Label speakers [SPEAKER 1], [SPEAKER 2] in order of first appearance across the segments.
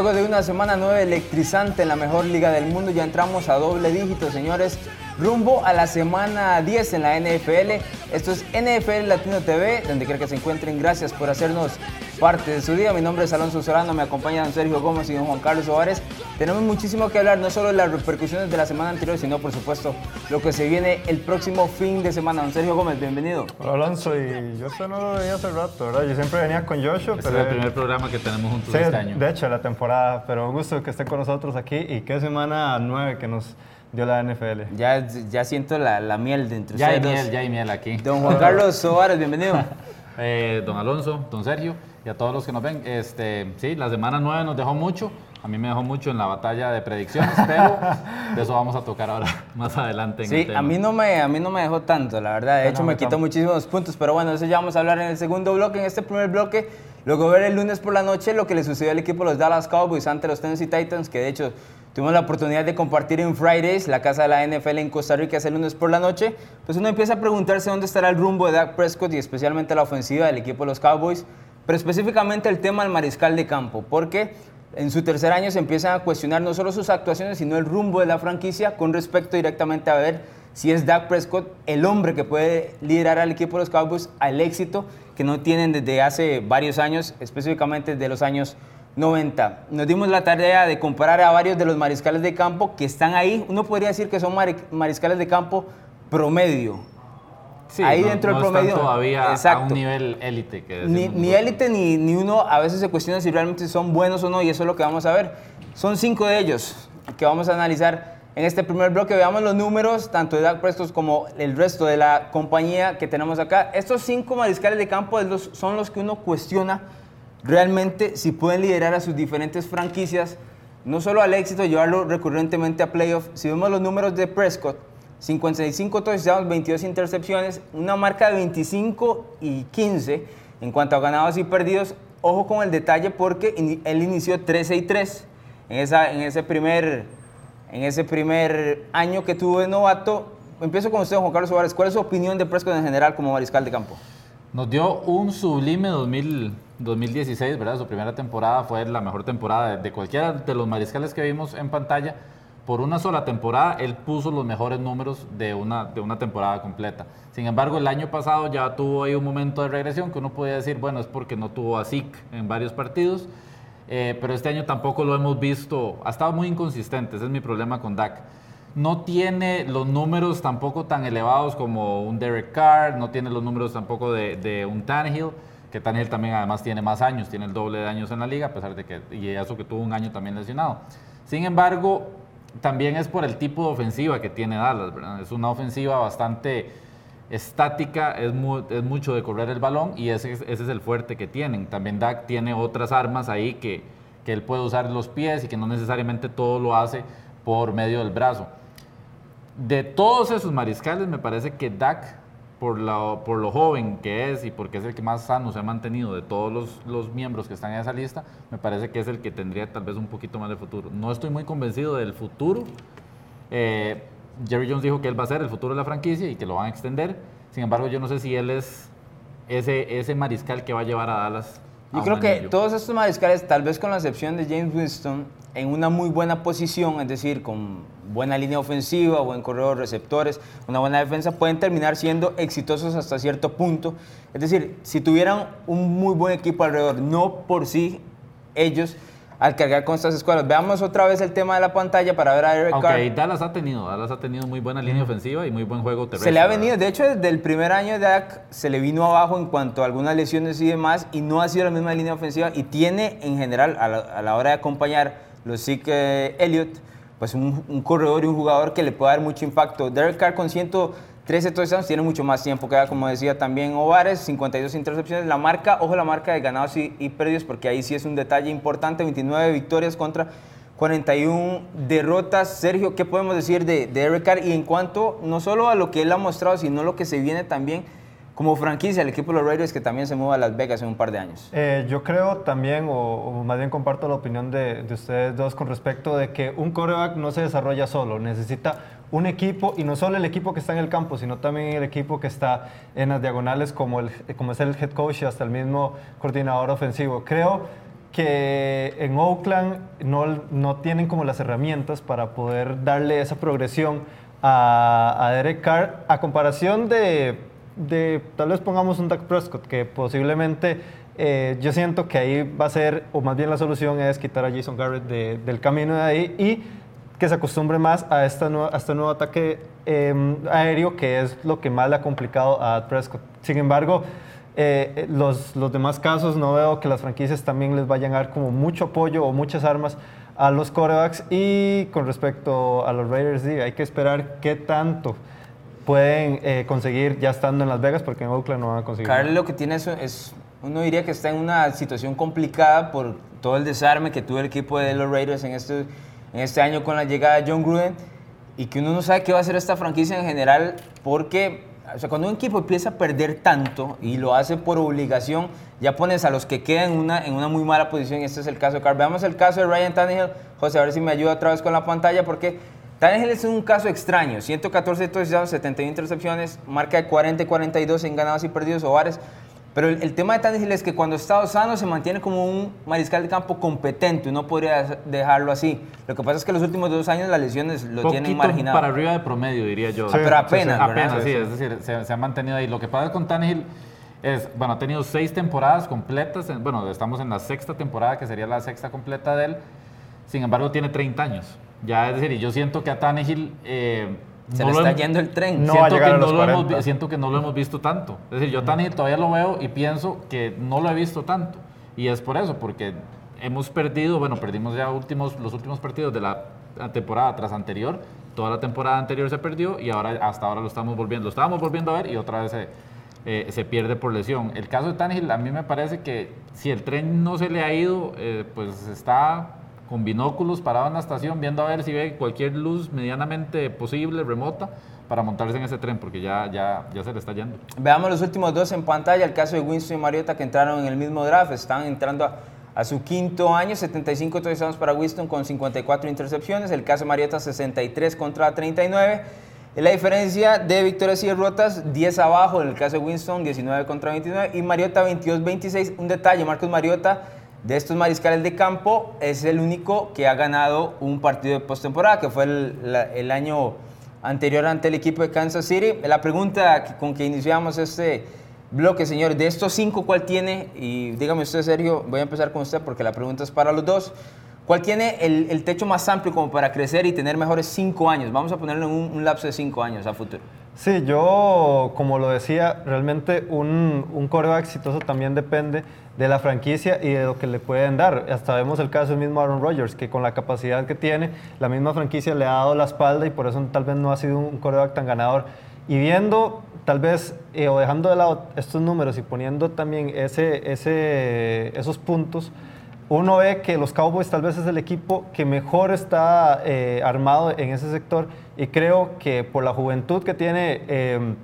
[SPEAKER 1] Luego de una semana nueve electrizante en la mejor liga del mundo, ya entramos a doble dígito, señores. Rumbo a la semana 10 en la NFL. Esto es NFL Latino TV, donde quiera que se encuentren. Gracias por hacernos parte de su día. Mi nombre es Alonso Solano, me acompaña don Sergio Gómez y don Juan Carlos Suárez. Tenemos muchísimo que hablar, no solo de las repercusiones de la semana anterior, sino por supuesto lo que se viene el próximo fin de semana. Don Sergio Gómez, bienvenido.
[SPEAKER 2] Hola Alonso, y yo esto no lo veía hace rato, ¿verdad? Yo siempre venía con Joshua,
[SPEAKER 3] este pero... es el primer programa que tenemos juntos este año.
[SPEAKER 2] De hecho, la temporada, pero un gusto que esté con nosotros aquí y qué semana nueve que nos dio la NFL.
[SPEAKER 1] Ya, ya siento la, la miel dentro
[SPEAKER 3] ya hay miel, ya hay miel aquí.
[SPEAKER 1] Don Juan Carlos Suárez, bienvenido.
[SPEAKER 3] eh, don Alonso, don Sergio y a todos los que nos ven. Este, sí, la semana 9 nos dejó mucho. A mí me dejó mucho en la batalla de predicciones, pero de eso vamos a tocar ahora más adelante. En
[SPEAKER 1] sí,
[SPEAKER 3] el tema.
[SPEAKER 1] a mí no me a mí no me dejó tanto, la verdad. De hecho, me quitó muchísimos puntos, pero bueno, eso ya vamos a hablar en el segundo bloque. En este primer bloque, luego ver el lunes por la noche lo que le sucedió al equipo de los Dallas Cowboys ante los Tennessee Titans, que de hecho Tuvimos la oportunidad de compartir en Fridays, la casa de la NFL en Costa Rica, ese lunes por la noche. Pues uno empieza a preguntarse dónde estará el rumbo de Dak Prescott y especialmente la ofensiva del equipo de los Cowboys, pero específicamente el tema del mariscal de campo, porque en su tercer año se empiezan a cuestionar no solo sus actuaciones, sino el rumbo de la franquicia con respecto directamente a ver si es Dak Prescott el hombre que puede liderar al equipo de los Cowboys al éxito que no tienen desde hace varios años, específicamente desde los años 90. Nos dimos la tarea de comparar a varios de los mariscales de campo que están ahí. Uno podría decir que son mariscales de campo promedio.
[SPEAKER 3] Sí, ahí dentro del promedio. todavía a un nivel élite.
[SPEAKER 1] Ni élite ni, ni, uno a veces se cuestiona si realmente son buenos o no, y eso es lo que vamos a ver. Son cinco de ellos que vamos a analizar en este primer bloque. Veamos los números, tanto de Dak Prestos como el resto de la compañía que tenemos acá. Estos cinco mariscales de campo son los que uno cuestiona realmente si pueden liderar a sus diferentes franquicias, no solo al éxito, llevarlo recurrentemente a playoffs. Si vemos los números de Prescott, 55 touchdowns, 22 intercepciones, una marca de 25 y 15 en cuanto a ganados y perdidos. Ojo con el detalle porque él inició 13 y 3 en, esa, en, ese primer, en ese primer año que tuvo de novato. Empiezo con usted, Juan Carlos Suárez. ¿Cuál es su opinión de Prescott en general como mariscal de campo?
[SPEAKER 3] Nos dio un sublime 2000, 2016, ¿verdad? Su primera temporada fue la mejor temporada de, cualquiera de los mariscales que vimos en pantalla. Por una sola temporada, él puso los mejores números de una, de una temporada completa. Sin embargo, el año pasado ya tuvo ahí un momento de regresión que uno podía decir, bueno, es porque no tuvo a Zeke en varios partidos. Eh, pero este año tampoco lo hemos visto, ha estado muy inconsistente, ese es mi problema con Dak no tiene los números tampoco tan elevados como un Derek Carr, no tiene los números tampoco de, un Tannehill, que Tannehill también además tiene más años, tiene el doble de años en la liga, a pesar de que, y eso que tuvo un año también lesionado. Sin embargo, también es por el tipo de ofensiva que tiene Dallas. Es una ofensiva bastante estática, es, mucho de correr el balón y ese, ese, es el fuerte que tienen. También Dak tiene otras armas ahí que, que él puede usar los pies y que no necesariamente todo lo hace por medio del brazo de todos esos mariscales, me parece que Dak, por lo, por lo joven que es y porque es el que más sano se ha mantenido de todos los, los, miembros que están en esa lista, me parece que es el que tendría tal vez un poquito más de futuro. No estoy muy convencido del futuro. Eh, Jerry Jones dijo que él va a ser el futuro de la franquicia y que lo van a extender. Sin embargo, yo no sé si él es ese, ese mariscal que va a llevar a Dallas.
[SPEAKER 1] Yo creo que todos estos mariscales, tal vez con la excepción de James Winston, en una muy buena posición, es decir, con buena línea ofensiva, buen corredor de receptores, una buena defensa, pueden terminar siendo exitosos hasta cierto punto. Es decir, si tuvieran un muy buen equipo alrededor, no por sí ellos, al cargar con estas escuelas. Veamos otra vez el tema de la pantalla para ver a Eric
[SPEAKER 3] Aunque Dallas ha tenido, Dallas ha tenido muy buena línea ofensiva y muy buen juego terrestre.
[SPEAKER 1] Se le ha venido, de hecho, desde el primer año de Dak se le vino abajo en cuanto a algunas lesiones y demás, y no ha sido la misma línea ofensiva, y tiene en general, a la, hora de acompañar los Zeke Elliott, pues un, corredor y un jugador que le puede dar mucho impacto. Derek Carr con 113 touchdowns tiene mucho más tiempo que como decía también Ovares, 52 intercepciones. La marca, ojo la marca de ganados y, y perdidos, porque ahí sí es un detalle importante, 29 victorias contra 41 derrotas. Sergio, ¿qué podemos decir de, de Derek Carr? Y en cuanto no solo a lo que él ha mostrado, sino lo que se viene también como franquicia el equipo de los Raiders que también se mueva a Las Vegas en un par de años?
[SPEAKER 2] Eh, yo creo también, o, más bien comparto la opinión de, ustedes dos con respecto de que un coreback no se desarrolla solo, necesita un equipo y no solo el equipo que está en el campo, sino también el equipo que está en las diagonales como, el, como es el head coach y hasta el mismo coordinador ofensivo. Creo que en Oakland no, no tienen como las herramientas para poder darle esa progresión a, a Derek Carr a comparación de, tal vez pongamos un Dak Prescott, que posiblemente eh, yo siento que ahí va a ser, o más bien la solución es quitar a Jason Garrett de- del camino de ahí y que se acostumbre más a, esta nueva- a este nuevo ataque eh, aéreo, que es lo que más le ha complicado a Prescott. Sin embargo, eh, los, los demás casos no veo que las franquicias también les vayan a dar como mucho apoyo o muchas armas a los corebacks. Y con respecto a los Raiders, sí, hay que esperar qué tanto pueden eh, conseguir ya estando en Las Vegas, porque en Oakland no van a conseguir.
[SPEAKER 1] Carl lo que tiene es, es- uno diría que está en una situación complicada por todo el desarme que tuvo el equipo de los Raiders en este, en este año con la llegada de John Gruden y que uno no sabe qué va a hacer esta franquicia en general porque o sea, cuando un equipo empieza a perder tanto y lo hace por obligación, ya pones a los que quedan en una, en una muy mala posición y este es el caso de Carl. Veamos el caso de Ryan Tannehill. José, a ver si me ayuda otra vez con la pantalla porque Tannehill es un caso extraño. 114 touchdowns, 71 intercepciones, marca de 40 y 42 en ganados y perdidos o bares. Pero el, el tema de Tannehill es que cuando está sano se mantiene como un mariscal de campo competente. Uno podría dejarlo así. Lo que pasa es que los últimos dos años las lesiones lo tienen
[SPEAKER 3] Poquito
[SPEAKER 1] marginado.
[SPEAKER 3] para arriba de promedio, diría yo.
[SPEAKER 2] Sí,
[SPEAKER 1] Pero apenas.
[SPEAKER 3] Apenas, sí,
[SPEAKER 2] Sí, sí.
[SPEAKER 3] es decir, se, se ha mantenido ahí. Lo que pasa con Tannehill es, bueno, ha tenido seis temporadas completas, en- bueno, estamos en la sexta temporada, que sería la sexta completa de él, sin embargo tiene 30 años. Ya, es decir, y yo siento que a Tannehill... eh,
[SPEAKER 1] Se
[SPEAKER 3] no
[SPEAKER 1] le está yendo el tren.
[SPEAKER 2] No
[SPEAKER 3] siento, que no
[SPEAKER 2] los
[SPEAKER 3] lo hemos
[SPEAKER 2] 40.
[SPEAKER 3] vi- siento que no lo hemos visto tanto. Es decir, yo Tannehill todavía lo veo y pienso que no lo he visto tanto. Y es por eso, porque hemos perdido, bueno, perdimos ya últimos, los últimos partidos de la temporada tras anterior. Toda la temporada anterior se perdió y ahora hasta ahora lo estamos volviendo. Lo estábamos volviendo a ver y otra vez se, eh, se pierde por lesión. El caso de Tannehill, a mí me parece que si el tren no se le ha ido, eh, pues está con binóculos parado en la estación viendo a ver si ve cualquier luz medianamente posible, remota, para montarse en ese tren, porque ya, ya, ya se le está yendo.
[SPEAKER 1] Veamos los últimos dos en pantalla. El caso de Winston y Mariota que entraron en el mismo draft. Están entrando a, a su quinto año. 75 touchdowns para Winston con 54 intercepciones. El caso de Mariota 63 contra 39. Y La diferencia de victorias y derrotas, 10 abajo en el caso de Winston, 19 contra 29. Y Mariota 22-26. Un detalle, Marcos Mariota, de estos mariscales de campo, es el único que ha ganado un partido de postemporada, que fue el, año anterior ante el equipo de Kansas City. La pregunta con que iniciamos este bloque, señor, de estos cinco, ¿cuál tiene? Y dígame usted, Sergio, voy a empezar con usted porque la pregunta es para los dos. ¿Cuál tiene el, techo más amplio como para crecer y tener mejores cinco años? Vamos a ponerlo en un, lapso de cinco años a futuro.
[SPEAKER 2] Sí, yo, como lo decía, realmente un, un coreback exitoso también depende de la franquicia y de lo que le pueden dar. Hasta vemos el caso del mismo Aaron Rodgers, que con la capacidad que tiene, la misma franquicia le ha dado la espalda y por eso tal vez no ha sido un coreback tan ganador. Y viendo, tal vez, eh, o dejando de lado estos números y poniendo también ese, ese, esos puntos, uno ve que los Cowboys tal vez es el equipo que mejor está eh, armado en ese sector y creo que por la juventud que tiene eh,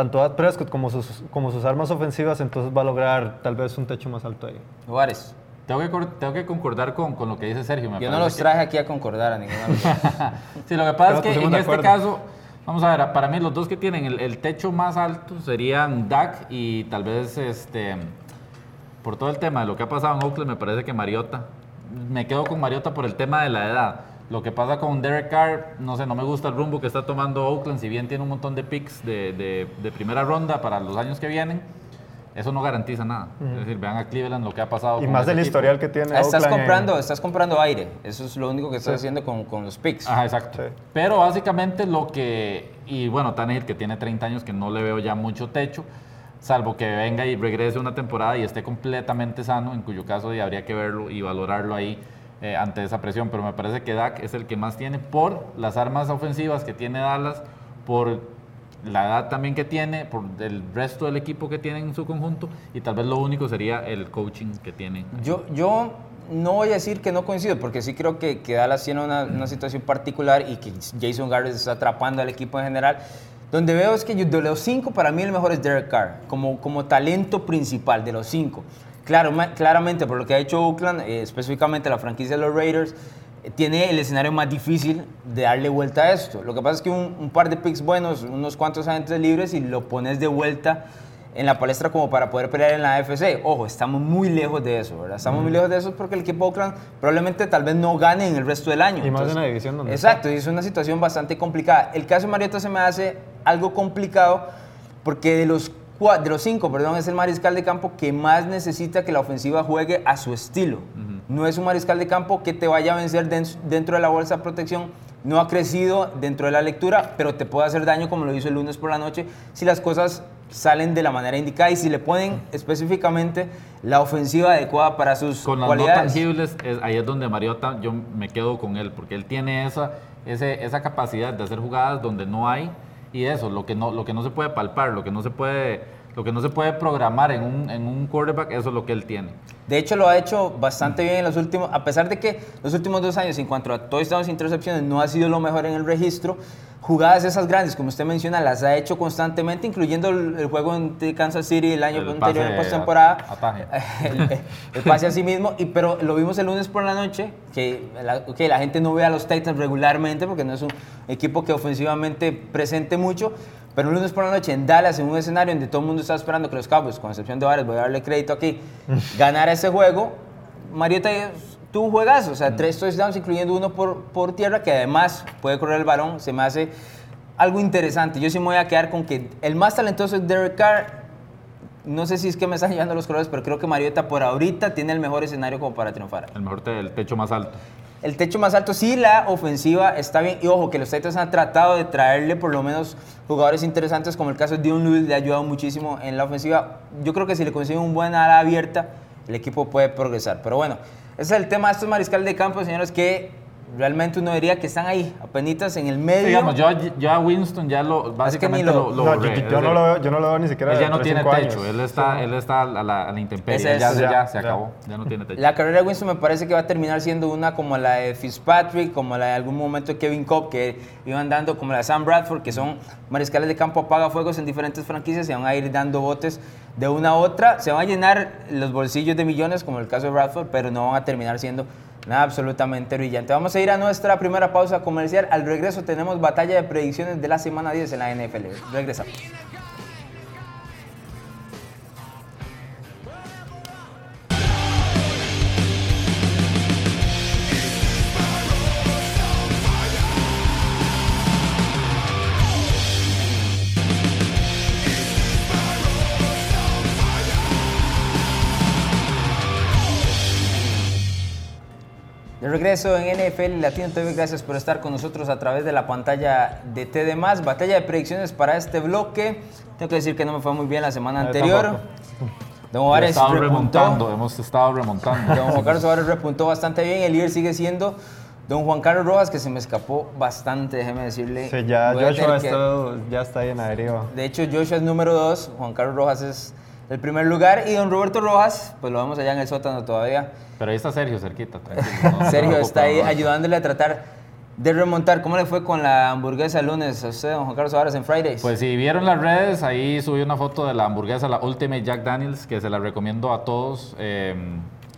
[SPEAKER 2] tanto Dak Prescott como sus, como sus armas ofensivas, entonces va a lograr tal vez un techo más alto ahí.
[SPEAKER 1] Juárez.
[SPEAKER 3] Tengo que, tengo que concordar con, con lo que dice Sergio. me
[SPEAKER 1] Yo no los
[SPEAKER 3] que-
[SPEAKER 1] traje aquí a concordar a ninguno. de los dos.
[SPEAKER 3] Sí, lo que pasa
[SPEAKER 2] Pero
[SPEAKER 3] es que en este caso, vamos a ver, para mí los dos que tienen el, el techo más alto serían Dak y tal vez este por todo el tema de lo que ha pasado en Oakland, me parece que Mariota. Me quedo con Mariota por el tema de la edad. Lo que pasa con Derek Carr, no sé, no me gusta el rumbo que está tomando Oakland, si bien tiene un montón de picks de, de- de primera ronda para los años que vienen, eso no garantiza nada. Es decir, vean a Cleveland lo que ha pasado.
[SPEAKER 2] Y
[SPEAKER 3] con
[SPEAKER 2] más del
[SPEAKER 3] equipo.
[SPEAKER 2] historial que tiene
[SPEAKER 1] Ah, estás
[SPEAKER 2] Oakland en-
[SPEAKER 1] comprando, estás comprando aire. Eso es lo único que estás haciendo con, con los picks.
[SPEAKER 3] Ajá, exacto.
[SPEAKER 2] Sí.
[SPEAKER 3] Pero básicamente lo que. Y bueno, Tannehill, que tiene 30 años, que no le veo ya mucho techo, salvo que venga y regrese una temporada y esté completamente sano, en cuyo caso ya habría que verlo y valorarlo ahí eh, ante esa presión. Pero me parece que Dak es el que más tiene por las armas ofensivas que tiene Dallas, por la edad también que tiene, por el resto del equipo que tiene en su conjunto, y tal vez lo único sería el coaching que tiene.
[SPEAKER 1] Yo, yo no voy a decir que no coincido, porque sí creo que, que Dallas tiene una, una situación particular y que Jason Garrett está atrapando al equipo en general. Donde veo es que yo- de los cinco, para mí el mejor es Derek Carr, como, como talento principal de los cinco. Claro, claramente, por lo que ha hecho Oakland, eh, específicamente la franquicia de los Raiders, eh, tiene el escenario más difícil de darle vuelta a esto. Lo que pasa es que un, un par de picks buenos, unos cuantos agentes libres y lo pones de vuelta en la palestra como para poder pelear en la AFC. Ojo, estamos muy lejos de eso, ¿verdad? Estamos muy lejos de eso porque el equipo Oakland probablemente tal vez no gane en el resto del año.
[SPEAKER 2] Y más en la división donde
[SPEAKER 1] Exacto, y es una situación bastante complicada. El caso de Mariota se me hace algo complicado porque de los, de los cinco, perdón, es el mariscal de campo que más necesita que la ofensiva juegue a su estilo. No es un mariscal de campo que te vaya a vencer dentro de la bolsa de protección. No ha crecido dentro de la lectura, pero te puede hacer daño como lo hizo el lunes por la noche si las cosas salen de la manera indicada y si le ponen específicamente la ofensiva adecuada para sus
[SPEAKER 3] con
[SPEAKER 1] las no
[SPEAKER 3] tangibles, ahí es donde Mariota yo me quedo con él, porque él tiene esa, esa capacidad de hacer jugadas donde no hay y eso, lo que no, lo que no se puede palpar, lo que no se puede lo que no se puede programar en un, en un quarterback, eso es lo que él tiene.
[SPEAKER 1] De hecho, lo ha hecho bastante bien en los últimos, a pesar de que los últimos dos años, en cuanto a touchdowns e intercepciones, no ha sido lo mejor en el registro, jugadas esas grandes, como usted menciona, las ha hecho constantemente, incluyendo el, juego de Kansas City el año anterior, en postemporada. El, el, pase a sí mismo, y, pero lo vimos el lunes por la noche, que la, la gente no ve a los Titans regularmente, porque no es un equipo que ofensivamente presente mucho, pero un lunes por la noche en Dallas, en un escenario donde todo el mundo estaba esperando que los Cowboys, con excepción de Vares, voy a darle crédito aquí, ganara ese juego, Mariota un juegazo, o sea, tres touchdowns, incluyendo uno por, por tierra, que además puede correr el balón, se me hace algo interesante. Yo sí me voy a quedar con que el más talentoso es Derek Carr. No sé si es que me están llevando los colores, pero creo que Mariota por ahorita tiene el mejor escenario como para triunfar.
[SPEAKER 3] El mejor, el techo más alto
[SPEAKER 1] el techo más alto, sí, la ofensiva está bien. Y ojo, que los Titans han tratado de traerle por lo menos jugadores interesantes, como el caso de Dion Lewis, le ha ayudado muchísimo en la ofensiva. Yo creo que si le consiguen un buen ala abierta, el equipo puede progresar. Pero bueno, ese es el tema de estos mariscales de campo, señores, que realmente uno diría que están ahí, apenas en el medio.
[SPEAKER 3] digamos, yo, yo, a Winston ya lo, básicamente lo,
[SPEAKER 2] no, yo, no lo veo, yo no lo veo ni siquiera.
[SPEAKER 3] Él ya no tiene techo, él está, él está a la, a la intemperie, ya, ya, se acabó, ya no tiene techo.
[SPEAKER 1] La carrera de Winston me parece que va a terminar siendo una como la de Fitzpatrick, como la de algún momento de Kevin Cobb, que iban dando, como la de Sam Bradford, que son mariscales de campo apagafuegos en diferentes franquicias, se van a ir dando botes de una a otra, se van a llenar los bolsillos de millones, como el caso de Bradford, pero no van a terminar siendo Nada absolutamente brillante. Vamos a ir a nuestra primera pausa comercial. Al regreso tenemos batalla de predicciones de la semana 10 en la NFL. Regresamos. Regreso en NFL Latino TV, gracias por estar con nosotros a través de la pantalla de TD+. Batalla de predicciones para este bloque. Tengo que decir que no me fue muy bien la semana anterior.
[SPEAKER 3] Don Juárez remontando, hemos estado remontando.
[SPEAKER 1] Don Juan Carlos Juárez repuntó bastante bien. El líder sigue siendo Don Juan Carlos Rojas, que se me escapó bastante, déjeme decirle.
[SPEAKER 2] Sí, ya Joshua ya está ahí en la deriva.
[SPEAKER 1] De hecho, Joshua es número dos, Juan Carlos Rojas es el primer lugar. Y don Roberto Rojas, pues lo vemos allá en el sótano todavía.
[SPEAKER 3] Pero ahí está Sergio cerquita,
[SPEAKER 1] Sergio está ahí ayudándole a tratar de remontar. ¿Cómo le fue con la hamburguesa el lunes a usted, don Juan Carlos Suárez, en Fridays?
[SPEAKER 3] Pues si vieron las redes, ahí subí una foto de la hamburguesa, la Ultimate Jack Daniels, que se la recomiendo a todos. Eh,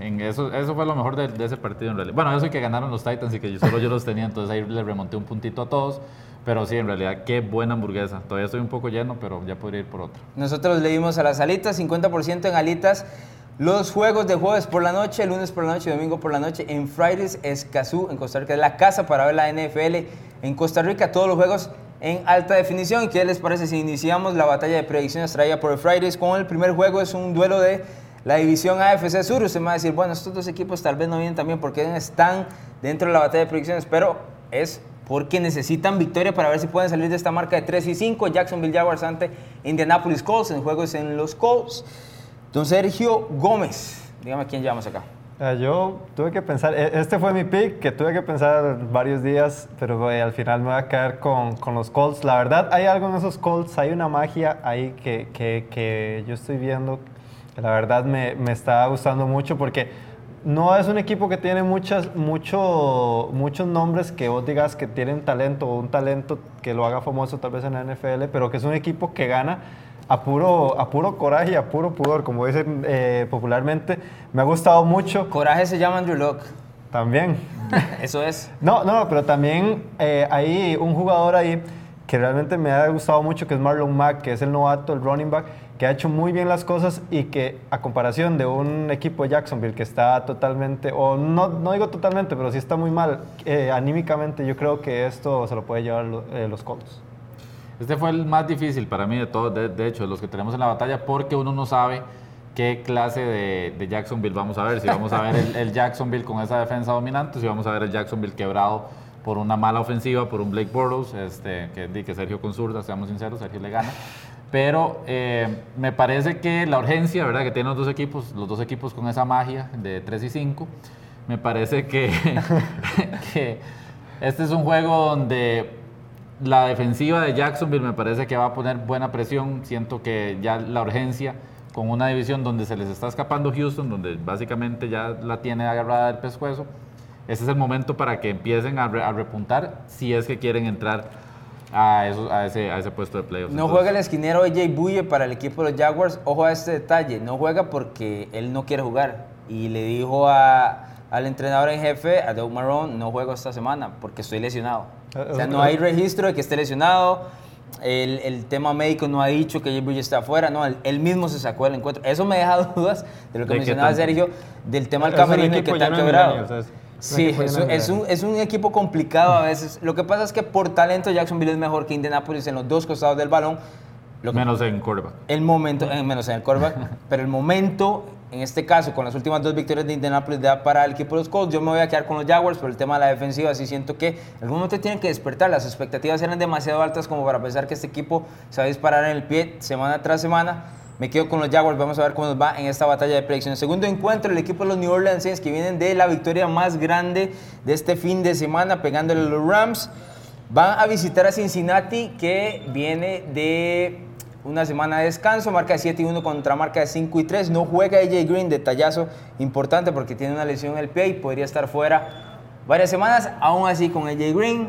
[SPEAKER 3] en eso, eso fue lo mejor de, ese partido en realidad. Bueno, eso que ganaron los Titans y que yo, solo yo los tenía, entonces ahí le remonté un puntito a todos. Pero sí, en realidad, qué buena hamburguesa. Todavía estoy un poco lleno, pero ya podría ir por otra.
[SPEAKER 1] Nosotros le dimos a las alitas, 50% en alitas. Los juegos de jueves por la noche, lunes por la noche, domingo por la noche en Fridays Escazú, en Costa Rica. Es la casa para ver la NFL en Costa Rica. Todos los juegos en alta definición. ¿Qué les parece si iniciamos la batalla de predicciones traída por el Fridays? Con el primer juego es un duelo de la división AFC Sur. Usted me va a decir, bueno, estos dos equipos tal vez no vienen también porque están dentro de la batalla de predicciones, pero es porque necesitan victoria para ver si pueden salir de esta marca de 3 y 5. Jacksonville Jaguars ante Indianapolis Colts en juegos en los Colts. Don Sergio Gómez, dígame quién llevamos acá.
[SPEAKER 2] Ah, yo tuve que pensar, e, este fue mi pick, que tuve que pensar varios días, pero al final me voy a quedar con, con, los Colts. La verdad, hay algo en esos Colts, hay una magia ahí que, que, que yo estoy viendo, que la verdad me, me está gustando mucho porque no es un equipo que tiene muchas, mucho, muchos nombres que vos digas que tienen talento o un talento que lo haga famoso tal vez en la NFL, pero que es un equipo que gana a puro, a puro coraje y a puro pudor, como dicen eh, popularmente. Me ha gustado mucho.
[SPEAKER 1] Coraje se llama Andrew Locke.
[SPEAKER 2] También.
[SPEAKER 1] Eso es.
[SPEAKER 2] No, no, pero también eh, hay un jugador ahí que realmente me ha gustado mucho, que es Marlon Mack, que es el novato, el running back, que ha hecho muy bien las cosas y que a comparación de un equipo de Jacksonville que está totalmente, o no, no digo totalmente, pero sí está muy mal eh, anímicamente, yo creo que esto se lo puede llevar eh, los Colts.
[SPEAKER 3] Este fue el más difícil para mí de todos, de, hecho, de los que tenemos en la batalla, porque uno no sabe qué clase de, Jacksonville vamos a ver. Si vamos a ver el, Jacksonville con esa defensa dominante, si vamos a ver el Jacksonville quebrado por una mala ofensiva, por un Blake Bortles, este, que, que Sergio con zurda, seamos sinceros, Sergio le gana. Pero eh, me parece que la urgencia, ¿verdad? Que tienen los dos equipos, los dos equipos con esa magia de 3 y 5, me parece que, que este es un juego donde la defensiva de Jacksonville me parece que va a poner buena presión. Siento que ya la urgencia con una división donde se les está escapando Houston, donde básicamente ya la tiene agarrada el pescuezo, ese es el momento para que empiecen a, a repuntar si es que quieren entrar a, a, ese, a ese puesto de playoffs.
[SPEAKER 1] No juega el esquinero AJ Buye para el equipo de los Jaguars. Ojo a este detalle, no juega porque él no quiere jugar. Y le dijo a, al entrenador en jefe, a Doug Marrone, no juego esta semana porque estoy lesionado. O sea, no hay registro de que esté lesionado. El, el, tema médico no ha dicho que AJ Buye está afuera, no, él, mismo se sacó del encuentro. Eso me deja dudas de lo que mencionaba Sergio, del tema del camerino y que está quebrado. Sí, es, un, es, un, equipo complicado a veces. Lo que pasa es que por talento Jacksonville es mejor que Indianapolis en los dos costados del balón.
[SPEAKER 3] menos en quarterback.
[SPEAKER 1] El momento, eh, menos en el quarterback, pero el momento, en este caso, con las últimas dos victorias de Indianapolis da para el equipo de los Colts. Yo me voy a quedar con los Jaguars por el tema de la defensiva. Así siento que en algún momento tienen que despertar. Las expectativas eran demasiado altas como para pensar que este equipo se va a disparar en el pie semana tras semana me quedo con los Jaguars. Vamos a ver cómo nos va en esta batalla de predicciones. Segundo encuentro, el equipo de los New Orleans que vienen de la victoria más grande de este fin de semana, pegándole a los Rams. Van a visitar a Cincinnati, que viene de una semana de descanso, marca de 7 y 1 contra marca de 5 y 3. No juega AJ Green, detallazo importante porque tiene una lesión en el pie y podría estar fuera varias semanas. Aún así, con AJ Green,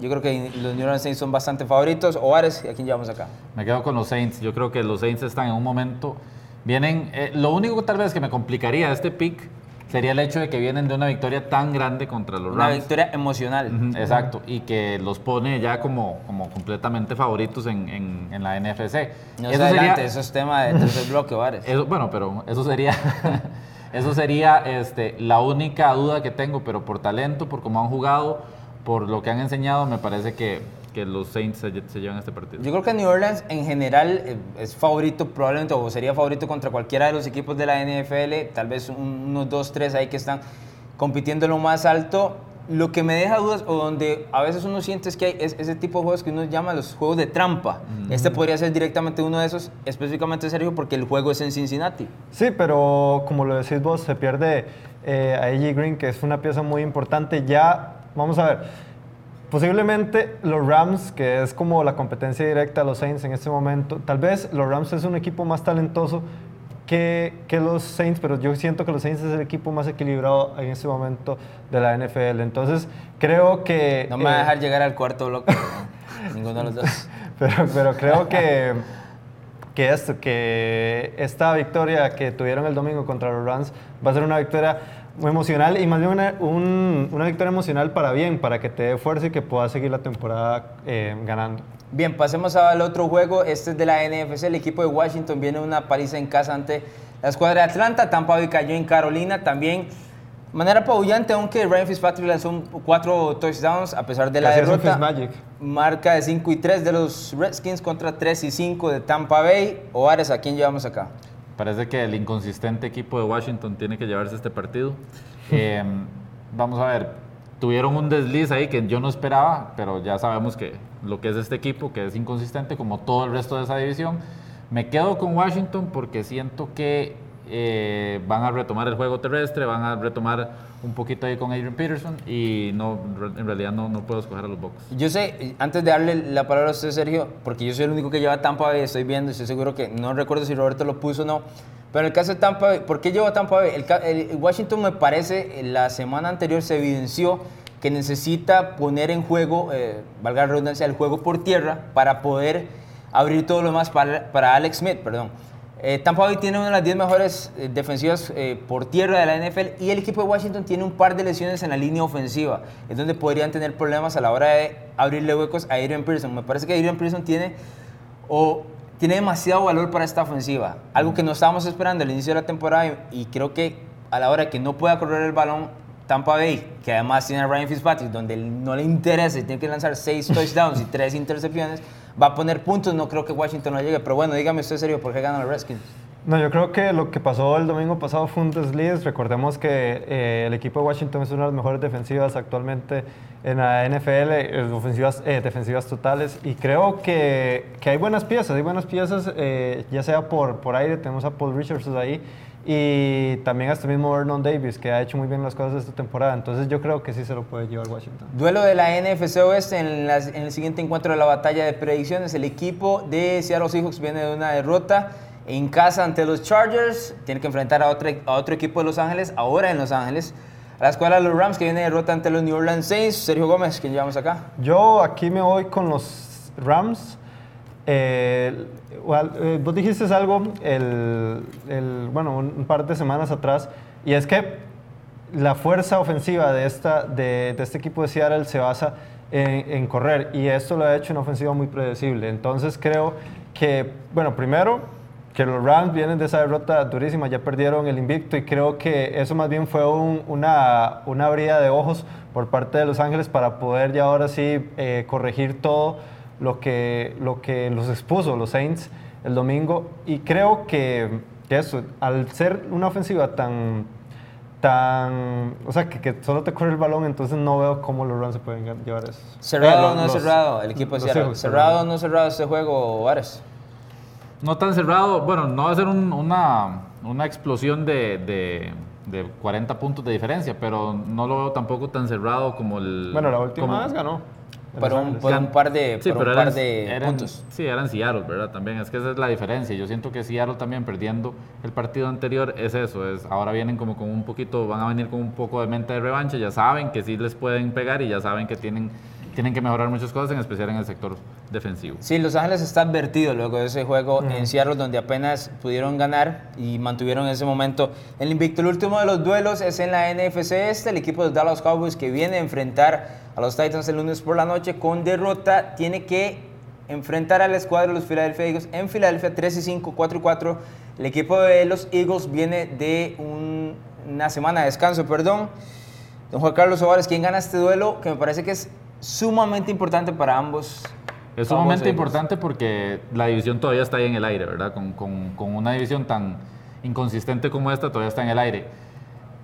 [SPEAKER 1] yo creo que los New Orleans Saints son bastante favoritos. Ovares, ¿a quién llevamos acá?
[SPEAKER 3] Me quedo con los Saints. Yo creo que los Saints están en un momento. Vienen. Eh, lo único tal vez que me complicaría este pick sería el hecho de que vienen de una victoria tan grande contra los Rams.
[SPEAKER 1] Una victoria emocional.
[SPEAKER 3] exacto, y que los pone ya como, como completamente favoritos en, en, la NFC.
[SPEAKER 1] No eso, sería, eso es tema de tercer bloque, Vares.
[SPEAKER 3] bueno, pero eso sería, eso sería este, la única duda que tengo, pero por talento, por cómo han jugado, por lo que han enseñado, me parece que, que los Saints se, llevan este partido.
[SPEAKER 1] Yo creo que New Orleans en general eh, es favorito, probablemente, o sería favorito contra cualquiera de los equipos de la NFL, tal vez unos dos, tres ahí que están compitiendo en lo más alto. Lo que me deja dudas, o donde a veces uno siente es que hay ese tipo de juegos que uno llama los juegos de trampa. Este podría ser directamente uno de esos, específicamente Sergio, porque el juego es en Cincinnati.
[SPEAKER 2] Sí, pero como lo decís vos, se pierde eh, a AJ Green, que es una pieza muy importante. Ya Vamos a ver. Posiblemente los Rams, que es como la competencia directa a los Saints en este momento, tal vez los Rams es un equipo más talentoso que, que, los Saints, pero yo siento que los Saints es el equipo más equilibrado en este momento de la NFL. Entonces, creo que...
[SPEAKER 1] No me va a dejar llegar al cuarto bloque, ninguno de los dos.
[SPEAKER 2] Pero, pero creo que, que esto, que esta victoria que tuvieron el domingo contra los Rams va a ser una victoria emocional y más bien una, una, victoria emocional para bien, para que te dé fuerza y que puedas seguir la temporada eh, ganando.
[SPEAKER 1] Bien, pasemos al otro juego. Este es de la NFC. El equipo de Washington viene una paliza en casa ante la escuadra de Atlanta. Tampa Bay cayó en Carolina. También manera apabullante, aunque Ryan Fitzpatrick lanzó cuatro touchdowns a pesar de la derrota. Marca de 5 y 3 de los Redskins contra 3 y 5 de Tampa Bay. Oares, ¿a quién llevamos acá?
[SPEAKER 3] Parece que el inconsistente equipo de Washington tiene que llevarse este partido. Em, vamos a ver, tuvieron un desliz ahí que yo no esperaba, pero ya sabemos que lo que es este equipo, que es inconsistente como todo el resto de esa división. Me quedo con Washington porque siento que eh, van a retomar el juego terrestre, van a retomar un poquito ahí con Adrian Peterson y no, en realidad no, no puedo escoger a los Bucks.
[SPEAKER 1] Yo sé, antes de darle la palabra a usted, Sergio, porque yo soy el único que lleva Tampa Bay, estoy viendo, estoy seguro que no recuerdo si Roberto lo puso o no, pero en el caso de Tampa Bay, ¿por qué lleva Tampa Bay? El, Washington me parece, la semana anterior se evidenció que necesita poner en juego, eh, valga la redundancia, el juego por tierra para poder abrir todo lo demás para, para Alex Smith, perdón. Eh, Tampa Bay tiene una de las 10 mejores eh, defensivas eh, por tierra de la NFL y el equipo de Washington tiene un par de lesiones en la línea ofensiva, es donde podrían tener problemas a la hora de abrirle huecos a Adrian Pearson. Me parece que Adrian Pearson tiene, o, tiene demasiado valor para esta ofensiva, algo que no estábamos esperando al inicio de la temporada y, creo que a la hora que no pueda correr el balón, Tampa Bay, que además tiene a Ryan Fitzpatrick, donde no le interesa y tiene que lanzar 6 touchdowns y 3 intercepciones, va a poner puntos. No creo que Washington no llegue. Pero bueno, dígame usted serio, ¿por qué ganan los Redskins?
[SPEAKER 2] No, yo creo que lo que pasó el domingo pasado fue un desliz. Recordemos que eh, el equipo de Washington es una de las mejores defensivas actualmente en la NFL, eh, ofensivas, eh, defensivas totales. Y creo que, que, hay buenas piezas, hay buenas piezas, ya sea por, por aire, tenemos a Paul Richardson ahí, y también hasta mismo Vernon Davis, que ha hecho muy bien las cosas esta temporada. Entonces yo creo que sí se lo puede llevar Washington.
[SPEAKER 1] Duelo de la NFC Oeste en, en el siguiente encuentro de la batalla de predicciones. El equipo de Seattle Seahawks viene de una derrota en casa ante los Chargers. Tiene que enfrentar a otro, a otro equipo de Los Ángeles, ahora en Los Ángeles. A la escuela de los Rams, que viene de derrota ante los New Orleans Saints. Sergio Gómez, ¿quién llevamos acá?
[SPEAKER 2] Yo aquí me voy con los Rams. Eh, eh, vos dijiste algo el, el, bueno, un par de semanas atrás, y es que la fuerza ofensiva de, esta, de, de este equipo de Seattle se basa en, en, correr, y esto lo ha hecho una ofensiva muy predecible. Entonces creo que, bueno, primero, que los Rams vienen de esa derrota durísima, ya perdieron el invicto, y creo que eso más bien fue un, una, una brida de ojos por parte de Los Ángeles para poder ya ahora sí eh, corregir todo lo que, lo que los expuso los Saints el domingo. Y creo que, que eso, al ser una ofensiva tan, tan, o sea, que, que, solo te corre el balón, entonces no veo cómo los Rams se pueden llevar eso.
[SPEAKER 1] Cerrado o no los, cerrado, el equipo decía, cerrado o no cerrado este juego, Ares.
[SPEAKER 3] No tan cerrado, bueno, no va a ser un, una, una explosión de, de, de, 40 puntos de diferencia, pero no lo veo tampoco tan cerrado como el...
[SPEAKER 2] Bueno, la última como, vez ganó.
[SPEAKER 1] Por un, un, par de,
[SPEAKER 3] sí,
[SPEAKER 1] por un
[SPEAKER 3] eran,
[SPEAKER 1] par de
[SPEAKER 3] eran,
[SPEAKER 1] puntos.
[SPEAKER 3] Sí, eran Seattle, ¿verdad? También es que esa es la diferencia. Yo siento que Seattle también perdiendo el partido anterior es eso. Es, ahora vienen como con un poquito, van a venir con un poco de mente de revancha. Ya saben que sí les pueden pegar y ya saben que tienen, tienen que mejorar muchas cosas, en especial en el sector defensivo.
[SPEAKER 1] Sí, Los Ángeles está advertido luego de ese juego mm. en Seattle, donde apenas pudieron ganar y mantuvieron en ese momento el invicto. El último de los duelos es en la NFC Este, el equipo de Dallas Cowboys que viene a enfrentar a los Titans el lunes por la noche con derrota. Tiene que enfrentar a la escuadra de los Philadelphia Eagles en Filadelfia 3 y 5, 4 y 4. El equipo de los Eagles viene de un, una semana de descanso, perdón. Don Juan Carlos Ovares, ¿quién gana este duelo? Que me parece que es sumamente importante para ambos.
[SPEAKER 3] Es sumamente importante porque la división todavía está ahí en el aire, ¿verdad? Con, con, con una división tan inconsistente como esta, todavía está en el aire.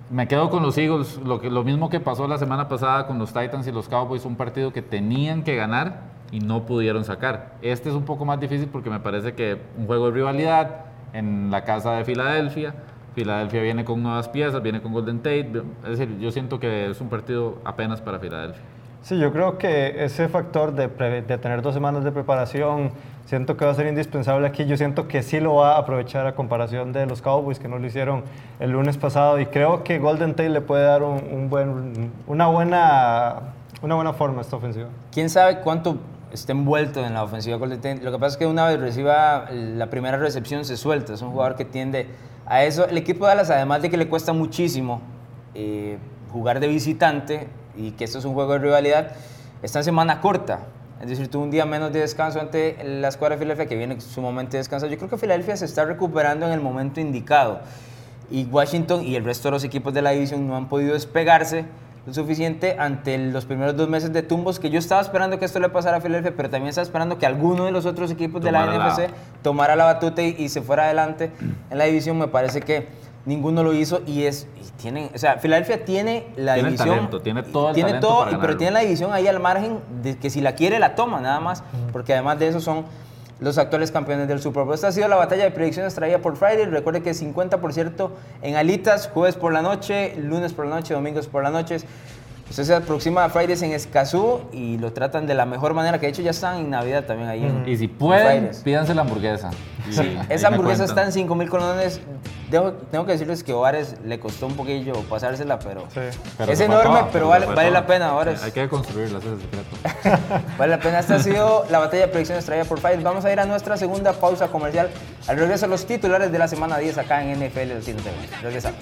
[SPEAKER 3] Me quedo con los Eagles, lo, que, lo mismo que pasó la semana pasada con los Titans y los Cowboys, un partido que tenían que ganar y no pudieron sacar. Este es un poco más difícil porque me parece que un juego de rivalidad en la casa de Filadelfia, Filadelfia viene con nuevas piezas, viene con Golden Tate, es decir, yo siento que es un partido apenas para Filadelfia.
[SPEAKER 2] Sí, yo creo que ese factor de, de, tener dos semanas de preparación, siento que va a ser indispensable aquí. Yo siento que sí lo va a aprovechar a comparación de los Cowboys, que no lo hicieron el lunes pasado. Y creo que Golden Tate le puede dar un, un buen, una, buena, una buena forma a esta ofensiva.
[SPEAKER 1] ¿Quién sabe cuánto está envuelto en la ofensiva Golden Tate? Lo que pasa es que una vez reciba la primera recepción se suelta. Es un jugador que tiende a eso. El equipo de Dallas, además de que le cuesta muchísimo eh, jugar de visitante, y que esto es un juego de rivalidad, está en semana corta. Es decir, tuvo un día menos de descanso ante la escuadra de Filadelfia, que viene sumamente descansado. Yo creo que Filadelfia se está recuperando en el momento indicado. Y Washington y el resto de los equipos de la división no han podido despegarse lo suficiente ante los primeros dos meses de tumbos, que yo estaba esperando que esto le pasara a Filadelfia, pero también estaba esperando que alguno de los otros equipos de la NFC la... tomara la batuta y, y se fuera adelante en la división. Me parece que ninguno lo hizo y es y tienen, o sea, Filadelfia tiene la
[SPEAKER 3] tiene
[SPEAKER 1] división,
[SPEAKER 3] talento, tiene todo el
[SPEAKER 1] tiene
[SPEAKER 3] talento
[SPEAKER 1] todo,
[SPEAKER 3] para
[SPEAKER 1] pero tiene la división ahí al margen de que si la quiere la toma nada más, porque además de eso son los actuales campeones del Super Bowl. Esta ha sido la batalla de predicciones traída por Friday. Recuerde que 50% en alitas, jueves por la noche, lunes por la noche, domingos por la noche. Usted se aproxima a Fridays en Escazú y lo tratan de la mejor manera, que de hecho ya están en Navidad también ahí. en-
[SPEAKER 3] Y si
[SPEAKER 1] en
[SPEAKER 3] pueden, pídanse la hamburguesa.
[SPEAKER 1] Sí, esa hamburguesa está en 5 mil colones. Dejo- tengo que decirles que Ovares le costó un poquillo pasársela, pero,
[SPEAKER 2] Sí.
[SPEAKER 3] Pero
[SPEAKER 1] es enorme, pero vale, la pena, Ovares.
[SPEAKER 3] Hay que construirla, ese es el secreto.
[SPEAKER 1] Vale la pena. Esta ha sido la batalla de predicciones traída por Files. Vamos a ir a nuestra segunda pausa comercial. Al regreso, los titulares de la semana 10 acá en NFL Latino TV. Regresamos.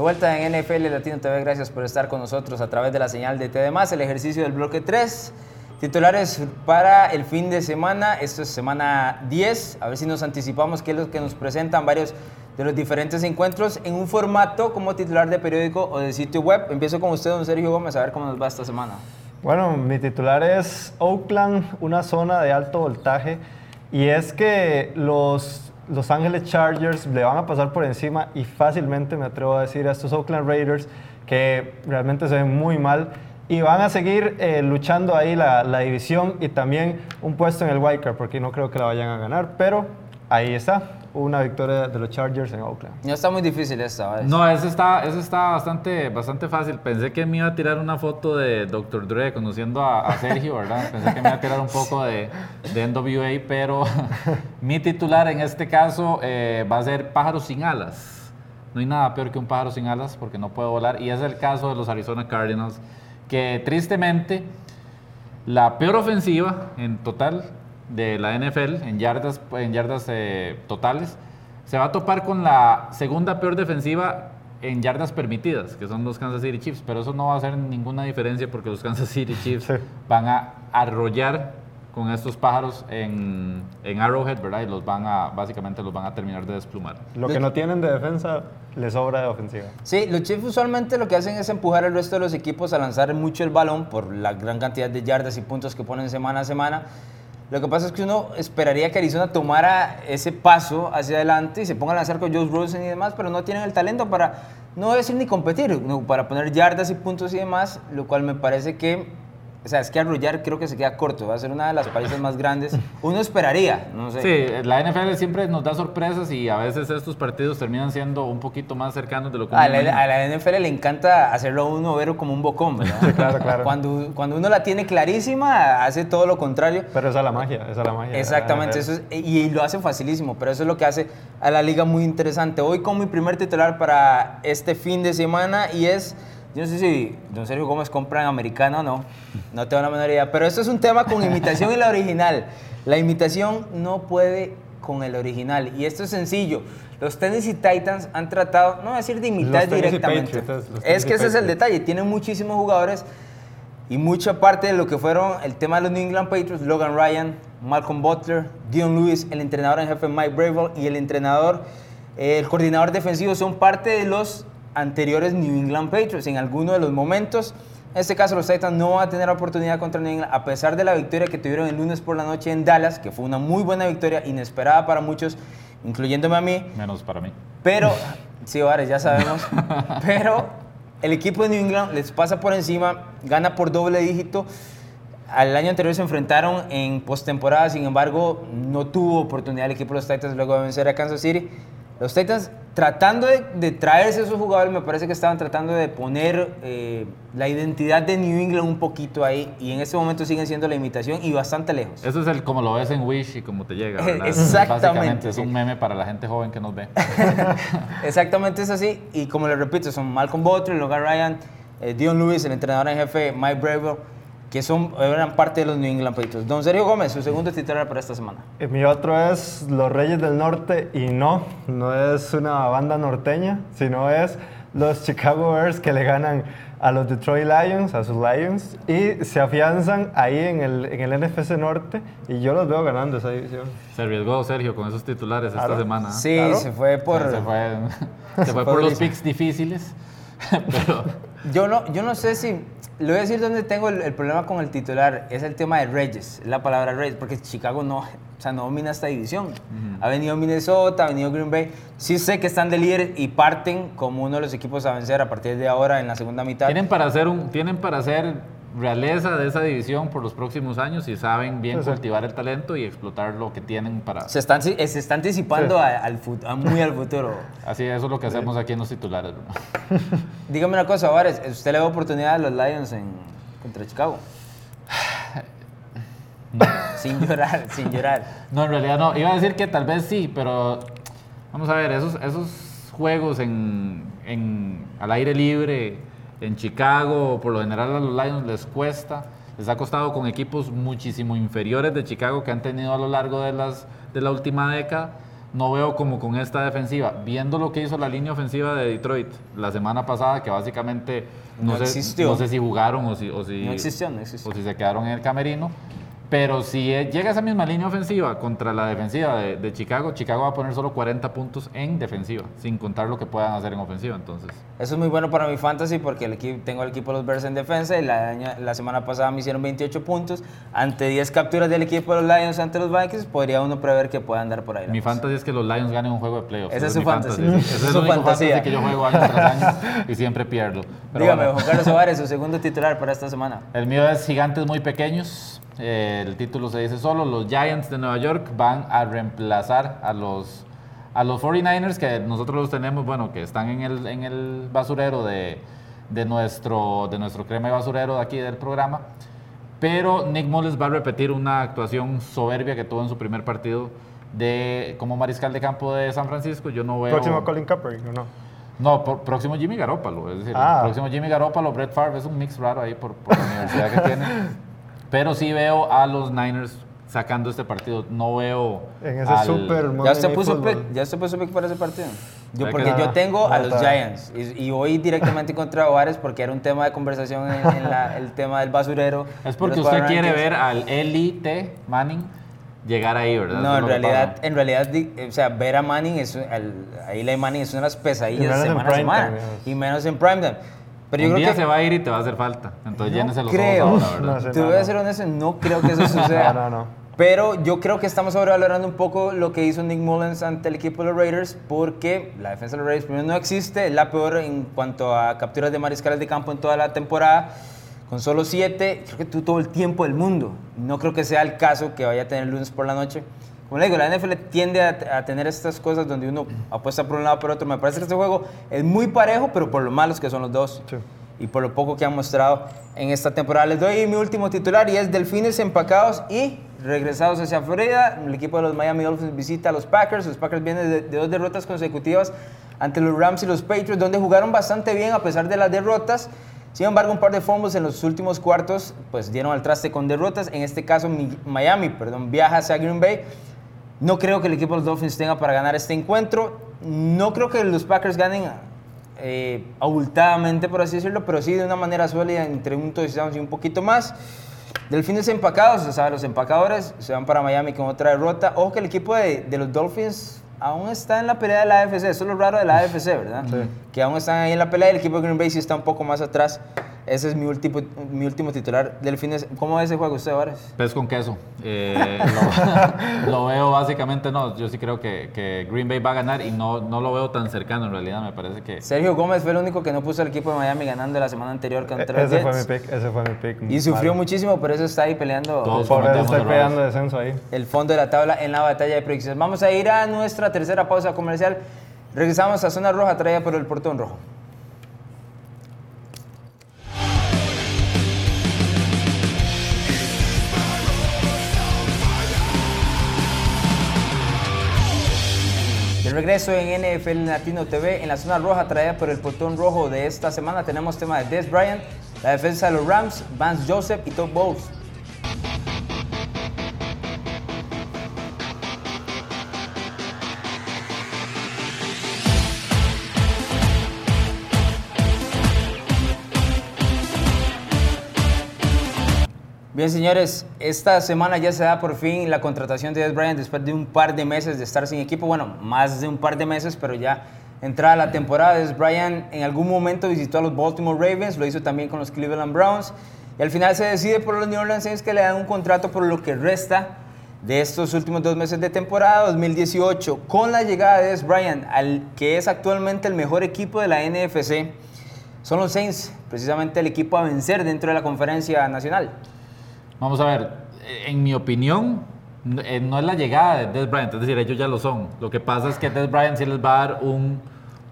[SPEAKER 1] De vuelta en NFL Latino TV, gracias por estar con nosotros a través de la señal de TD+, el ejercicio del bloque 3. Titulares para el fin de semana, esto es semana 10, a ver si nos anticipamos qué es lo que nos presentan varios de los diferentes encuentros en un formato como titular de periódico o de sitio web. Empiezo con usted, don Sergio Gómez, a ver cómo nos va esta semana.
[SPEAKER 2] Bueno, mi titular es Oakland, una zona de alto voltaje. Y es que los Los Ángeles Chargers le van a pasar por encima y fácilmente me atrevo a decir a estos Oakland Raiders que realmente se ven muy mal y van a seguir eh, luchando ahí la, la división y también un puesto en el wildcard porque no creo que la vayan a ganar, pero ahí está, una victoria de los Chargers en Oakland.
[SPEAKER 1] No está muy difícil esta.
[SPEAKER 3] No, ese está, ese está bastante, bastante fácil. Pensé que me iba a tirar una foto de Dr. Dre conociendo a, a Sergio, ¿verdad? Pensé que me iba a tirar un poco de, de NWA, pero mi titular en este caso eh, va a ser pájaros sin alas. No hay nada peor que un pájaro sin alas porque no puede volar. Y es el caso de los Arizona Cardinals, que tristemente la peor ofensiva en total de la NFL, en yardas, en yardas eh, totales, se va a topar con la segunda peor defensiva en yardas permitidas, que son los Kansas City Chiefs, pero eso no va a hacer ninguna diferencia porque los Kansas City Chiefs
[SPEAKER 2] Sí.
[SPEAKER 3] van a arrollar con estos pájaros en, en Arrowhead, ¿verdad? Y los van a, básicamente los van a terminar de desplumar.
[SPEAKER 2] Lo que no tienen de defensa les sobra de ofensiva.
[SPEAKER 1] Sí, los Chiefs usualmente lo que hacen es empujar al resto de los equipos a lanzar mucho el balón por la gran cantidad de yardas y puntos que ponen semana a semana. Lo que pasa es que uno esperaría que Arizona tomara ese paso hacia adelante y se ponga a lanzar con Joe Rosen y demás, pero no tienen el talento para, no decir ni competir, no, para poner yardas y puntos y demás, lo cual me parece que, o sea, es que arrollar creo que se queda corto, va a ser una de las palizas más grandes. Uno esperaría, no sé.
[SPEAKER 3] Sí, la NFL siempre nos da sorpresas y a veces estos partidos terminan siendo un poquito más cercanos de lo que uno
[SPEAKER 1] A la,
[SPEAKER 3] imagina.
[SPEAKER 1] a la NFL le encanta hacerlo a uno ver como un bocón, ¿verdad?
[SPEAKER 2] claro, claro.
[SPEAKER 1] Cuando, cuando uno la tiene clarísima, hace todo lo contrario.
[SPEAKER 2] Pero esa es la magia, esa es la magia. la
[SPEAKER 1] Exactamente,
[SPEAKER 2] NFL.
[SPEAKER 1] eso es- y lo hace facilísimo, pero eso es lo que hace a la liga muy interesante. Hoy con mi primer titular para este fin de semana y es, yo no sé si don Sergio Gómez compra en americano o no, no tengo la menor idea, pero esto es un tema con imitación y la original. La imitación no puede con el original. Y esto es sencillo. Los Tennessee Titans han tratado, no decir de imitar
[SPEAKER 2] Los
[SPEAKER 1] directamente,
[SPEAKER 2] Patriots,
[SPEAKER 1] es que ese es el detalle, tienen muchísimos jugadores y mucha parte de lo que fueron el tema de los New England Patriots, Logan Ryan, Malcolm Butler, Dion Lewis, el entrenador en jefe Mike Bravel y el entrenador, el coordinador defensivo son parte de los anteriores New England Patriots en alguno de los momentos. En este caso los Titans no van a tener oportunidad contra New England a pesar de la victoria que tuvieron el lunes por la noche en Dallas, que fue una muy buena victoria, inesperada para muchos, incluyéndome a mí.
[SPEAKER 3] Menos para mí.
[SPEAKER 1] Pero, sí, Vares, ya sabemos. Pero el equipo de New England les pasa por encima, gana por doble dígito. Al año anterior se enfrentaron en postemporada, sin embargo, no tuvo oportunidad el equipo de los Titans luego de vencer a Kansas City. Los Titans, tratando de, de traerse a esos jugadores, me parece que estaban tratando de poner eh, la identidad de New England un poquito ahí, y en este momento siguen siendo la imitación y bastante lejos.
[SPEAKER 3] Eso es el como lo ves en Wish y como te llega, ¿verdad?
[SPEAKER 1] Exactamente,
[SPEAKER 3] Básicamente es un meme para la gente joven que nos ve.
[SPEAKER 1] Exactamente es así. Y como les repito, son Malcolm Butler, Logan Ryan, eh, Dion Lewis, el entrenador en jefe, Mike Bravel, que son, eran parte de los New England Patriots. Don Sergio Gómez, su segundo titular para esta semana.
[SPEAKER 2] Eh, Mi otro es Los Reyes del Norte y no, no es una banda norteña, sino es los Chicago Bears que le ganan a los Detroit Lions, a sus Lions, y se afianzan ahí en el, en el NFC Norte y yo los veo ganando esa división.
[SPEAKER 3] Se arriesgó Sergio con esos titulares
[SPEAKER 2] Claro.
[SPEAKER 3] esta semana.
[SPEAKER 1] Sí,
[SPEAKER 2] Claro.
[SPEAKER 1] se fue por...
[SPEAKER 3] Se fue, se fue
[SPEAKER 1] fue
[SPEAKER 3] por los picks difíciles, pero
[SPEAKER 1] Yo no, yo no sé si, le voy a decir dónde tengo el, el problema con el titular, es el tema de Reyes, la palabra Reyes, porque Chicago no, o sea, no domina esta división. Ha venido Minnesota, ha venido Green Bay. Sí sé que están de líder y parten como uno de los equipos a vencer a partir de ahora en la segunda mitad.
[SPEAKER 3] Tienen para hacer un, tienen para hacer realeza de esa división por los próximos años y saben bien
[SPEAKER 2] Exacto.
[SPEAKER 3] cultivar el talento y explotar lo que tienen para...
[SPEAKER 1] Se están, se está anticipando
[SPEAKER 2] Sí.
[SPEAKER 1] a- al fut- a muy al futuro.
[SPEAKER 3] Así, eso es lo que hacemos aquí en los titulares. Bruno.
[SPEAKER 1] Dígame una cosa, Vares, ¿usted le da oportunidad a los Lions en, contra Chicago? sin llorar, sin llorar.
[SPEAKER 3] No, en realidad no. Iba a decir que tal vez sí, pero vamos a ver, esos, esos juegos en, en- al aire libre, en Chicago, por lo general a los Lions les cuesta. Les ha costado con equipos muchísimo inferiores de Chicago que han tenido a lo largo de, las, de la última década. No veo como con esta defensiva, viendo lo que hizo la línea ofensiva de Detroit la semana pasada, que básicamente no,
[SPEAKER 1] No
[SPEAKER 3] sé,
[SPEAKER 1] existió.
[SPEAKER 3] no sé si jugaron o si, o si,
[SPEAKER 1] No existió, no existió.
[SPEAKER 3] o si se quedaron en el camerino. Pero si eh, llega esa misma línea ofensiva contra la defensiva de, de Chicago, Chicago va a poner solo 40 puntos en defensiva, sin contar lo que puedan hacer en ofensiva. Entonces,
[SPEAKER 1] Eso es muy bueno para mi fantasy porque el equipo, tengo el equipo de los Bears en defensa y la, semana pasada me hicieron 28 puntos. Ante 10 capturas del equipo de los Lions ante los Vikings, podría uno prever que pueda andar por ahí.
[SPEAKER 3] mi
[SPEAKER 1] cosa.
[SPEAKER 3] fantasy es que los Lions ganen un juego de playoffs.
[SPEAKER 1] Esa es
[SPEAKER 3] mi
[SPEAKER 1] su fantasy.
[SPEAKER 3] sí.
[SPEAKER 1] Esa es
[SPEAKER 3] es
[SPEAKER 1] su
[SPEAKER 3] fantasy
[SPEAKER 1] fantasía.
[SPEAKER 3] que yo juego año tras año y siempre pierdo. Pero
[SPEAKER 1] Dígame,
[SPEAKER 3] bueno,
[SPEAKER 1] Juan Carlos Suárez, su segundo titular para esta semana.
[SPEAKER 3] el mío es Gigantes Muy Pequeños. Eh, el título se dice solo. Los Giants de Nueva York van a reemplazar a los, a los 49ers, que nosotros los tenemos, bueno, que están en el, en el basurero de, de, nuestro, de nuestro crema y basurero de aquí del programa. Pero Nick Mullins va a repetir una actuación soberbia que tuvo en su primer partido de, como mariscal de campo de San Francisco. Yo no veo...
[SPEAKER 2] Próximo Colin Kaepernick, ¿o no?
[SPEAKER 3] No, por- próximo Jimmy Garoppolo, es decir,
[SPEAKER 2] Ah.
[SPEAKER 3] próximo Jimmy Garoppolo, Brett Favre es un mix raro ahí por, por la universidad que tiene. Pero sí veo a los Niners sacando este partido. No veo
[SPEAKER 2] En ese
[SPEAKER 3] al-
[SPEAKER 2] super
[SPEAKER 1] ¿Ya usted, puso pick, ¿Ya usted puso pick para ese partido? Yo, porque
[SPEAKER 2] no.
[SPEAKER 1] yo tengo a los. Giants y, y voy directamente contra Juárez porque era un tema de conversación en, en la- el tema del basurero.
[SPEAKER 3] Es porque usted quiere ver al Elite Manning llegar ahí, ¿verdad?
[SPEAKER 1] No, en realidad, en realidad, o sea, ver a Manning, es, al, a Eli Manning es una de las pesadillas
[SPEAKER 2] en
[SPEAKER 1] semana a
[SPEAKER 2] prime
[SPEAKER 1] semana.
[SPEAKER 2] time,
[SPEAKER 1] y menos en primetime. Pero yo
[SPEAKER 3] un
[SPEAKER 1] creo
[SPEAKER 3] día
[SPEAKER 1] que
[SPEAKER 3] se va a ir y te va a hacer falta. Entonces
[SPEAKER 1] No
[SPEAKER 3] llénese los
[SPEAKER 1] creo.
[SPEAKER 3] ojos ahora, ¿verdad?
[SPEAKER 2] No sé.
[SPEAKER 1] Te voy a ser honesto, no creo que eso suceda.
[SPEAKER 2] No, no, no.
[SPEAKER 1] Pero yo creo que estamos sobrevalorando un poco lo que hizo Nick Mullins ante el equipo de los Raiders, porque la defensa de los Raiders primero no existe, es la peor en cuanto a capturas de mariscales de campo en toda la temporada. Con solo siete, creo que tuvo todo el tiempo del mundo. No creo que sea el caso que vaya a tener lunes por la noche. Como le digo, la NFL tiende a, a tener estas cosas donde uno apuesta por un lado por otro. Me parece que este juego es muy parejo, pero por lo malos que son los dos
[SPEAKER 2] Sí.
[SPEAKER 1] y por lo poco que han mostrado en esta temporada. Les doy mi último titular y es Delfines empacados y regresados hacia Florida. El equipo de los Miami Dolphins visita a los Packers. Los Packers vienen de, de dos derrotas consecutivas ante los Rams y los Patriots, donde jugaron bastante bien a pesar de las derrotas. Sin embargo, un par de fumbles en los últimos cuartos pues dieron al traste con derrotas. En este caso, Mi- Miami perdón, viaja hacia Green Bay. No creo que el equipo de los Dolphins tenga para ganar este encuentro. No creo que los Packers ganen eh, abultadamente, por así decirlo, pero sí de una manera sólida entre un touchdown y un poquito más. Delfines empacados, o sea, los empacadores se van para Miami con otra derrota. Ojo que el equipo de, de los Dolphins aún está en la pelea de la AFC. Eso es lo raro de la AFC, ¿verdad? Que aún están ahí en la pelea y el equipo de Green Bay sí está un poco más atrás. Ese es mi último, mi último titular. Delfines, ¿cómo ve ese juego usted, Vares?
[SPEAKER 3] Pez con queso. Eh, lo, lo veo básicamente, no, yo sí creo que, que Green Bay va a ganar y no, no lo veo tan cercano en realidad, me parece que...
[SPEAKER 1] Sergio Gómez fue el único que no puso al equipo de Miami ganando la semana anterior
[SPEAKER 2] E-
[SPEAKER 1] contra los
[SPEAKER 2] Ese fue mi
[SPEAKER 1] Jets.
[SPEAKER 2] pick, ese fue mi pick.
[SPEAKER 1] Y sufrió muchísimo, por eso está ahí peleando
[SPEAKER 3] Todos
[SPEAKER 2] Por eso
[SPEAKER 3] errores.
[SPEAKER 2] peleando descenso ahí.
[SPEAKER 1] el fondo de la tabla en la batalla de predicciones. Vamos a ir a nuestra tercera pausa comercial. Regresamos a Zona Roja, traída por el Portón Rojo. De regreso en NFL Latino TV, en la zona roja traída por el portón rojo de esta semana, tenemos tema de Des Bryant, la defensa de los Rams, Vance Joseph y Todd Bowles. Bien, señores, esta semana ya se da por fin la contratación de Des Bryant después de un par de meses de estar sin equipo. Bueno, más de un par de meses, pero ya entrada la temporada. Des Bryant en algún momento visitó a los Baltimore Ravens, lo hizo también con los Cleveland Browns. Y al final se decide por los New Orleans Saints que le dan un contrato por lo que resta de estos últimos dos meses de temporada 2018 con la llegada de Des Bryant al que es actualmente el mejor equipo de la NFC. Son los Saints, precisamente el equipo a vencer dentro de la conferencia nacional.
[SPEAKER 3] Vamos a ver, en mi opinión, eh, no es la llegada de Des Bryant, es decir, ellos ya lo son. Lo que pasa es que Des Bryant sí les va a dar un,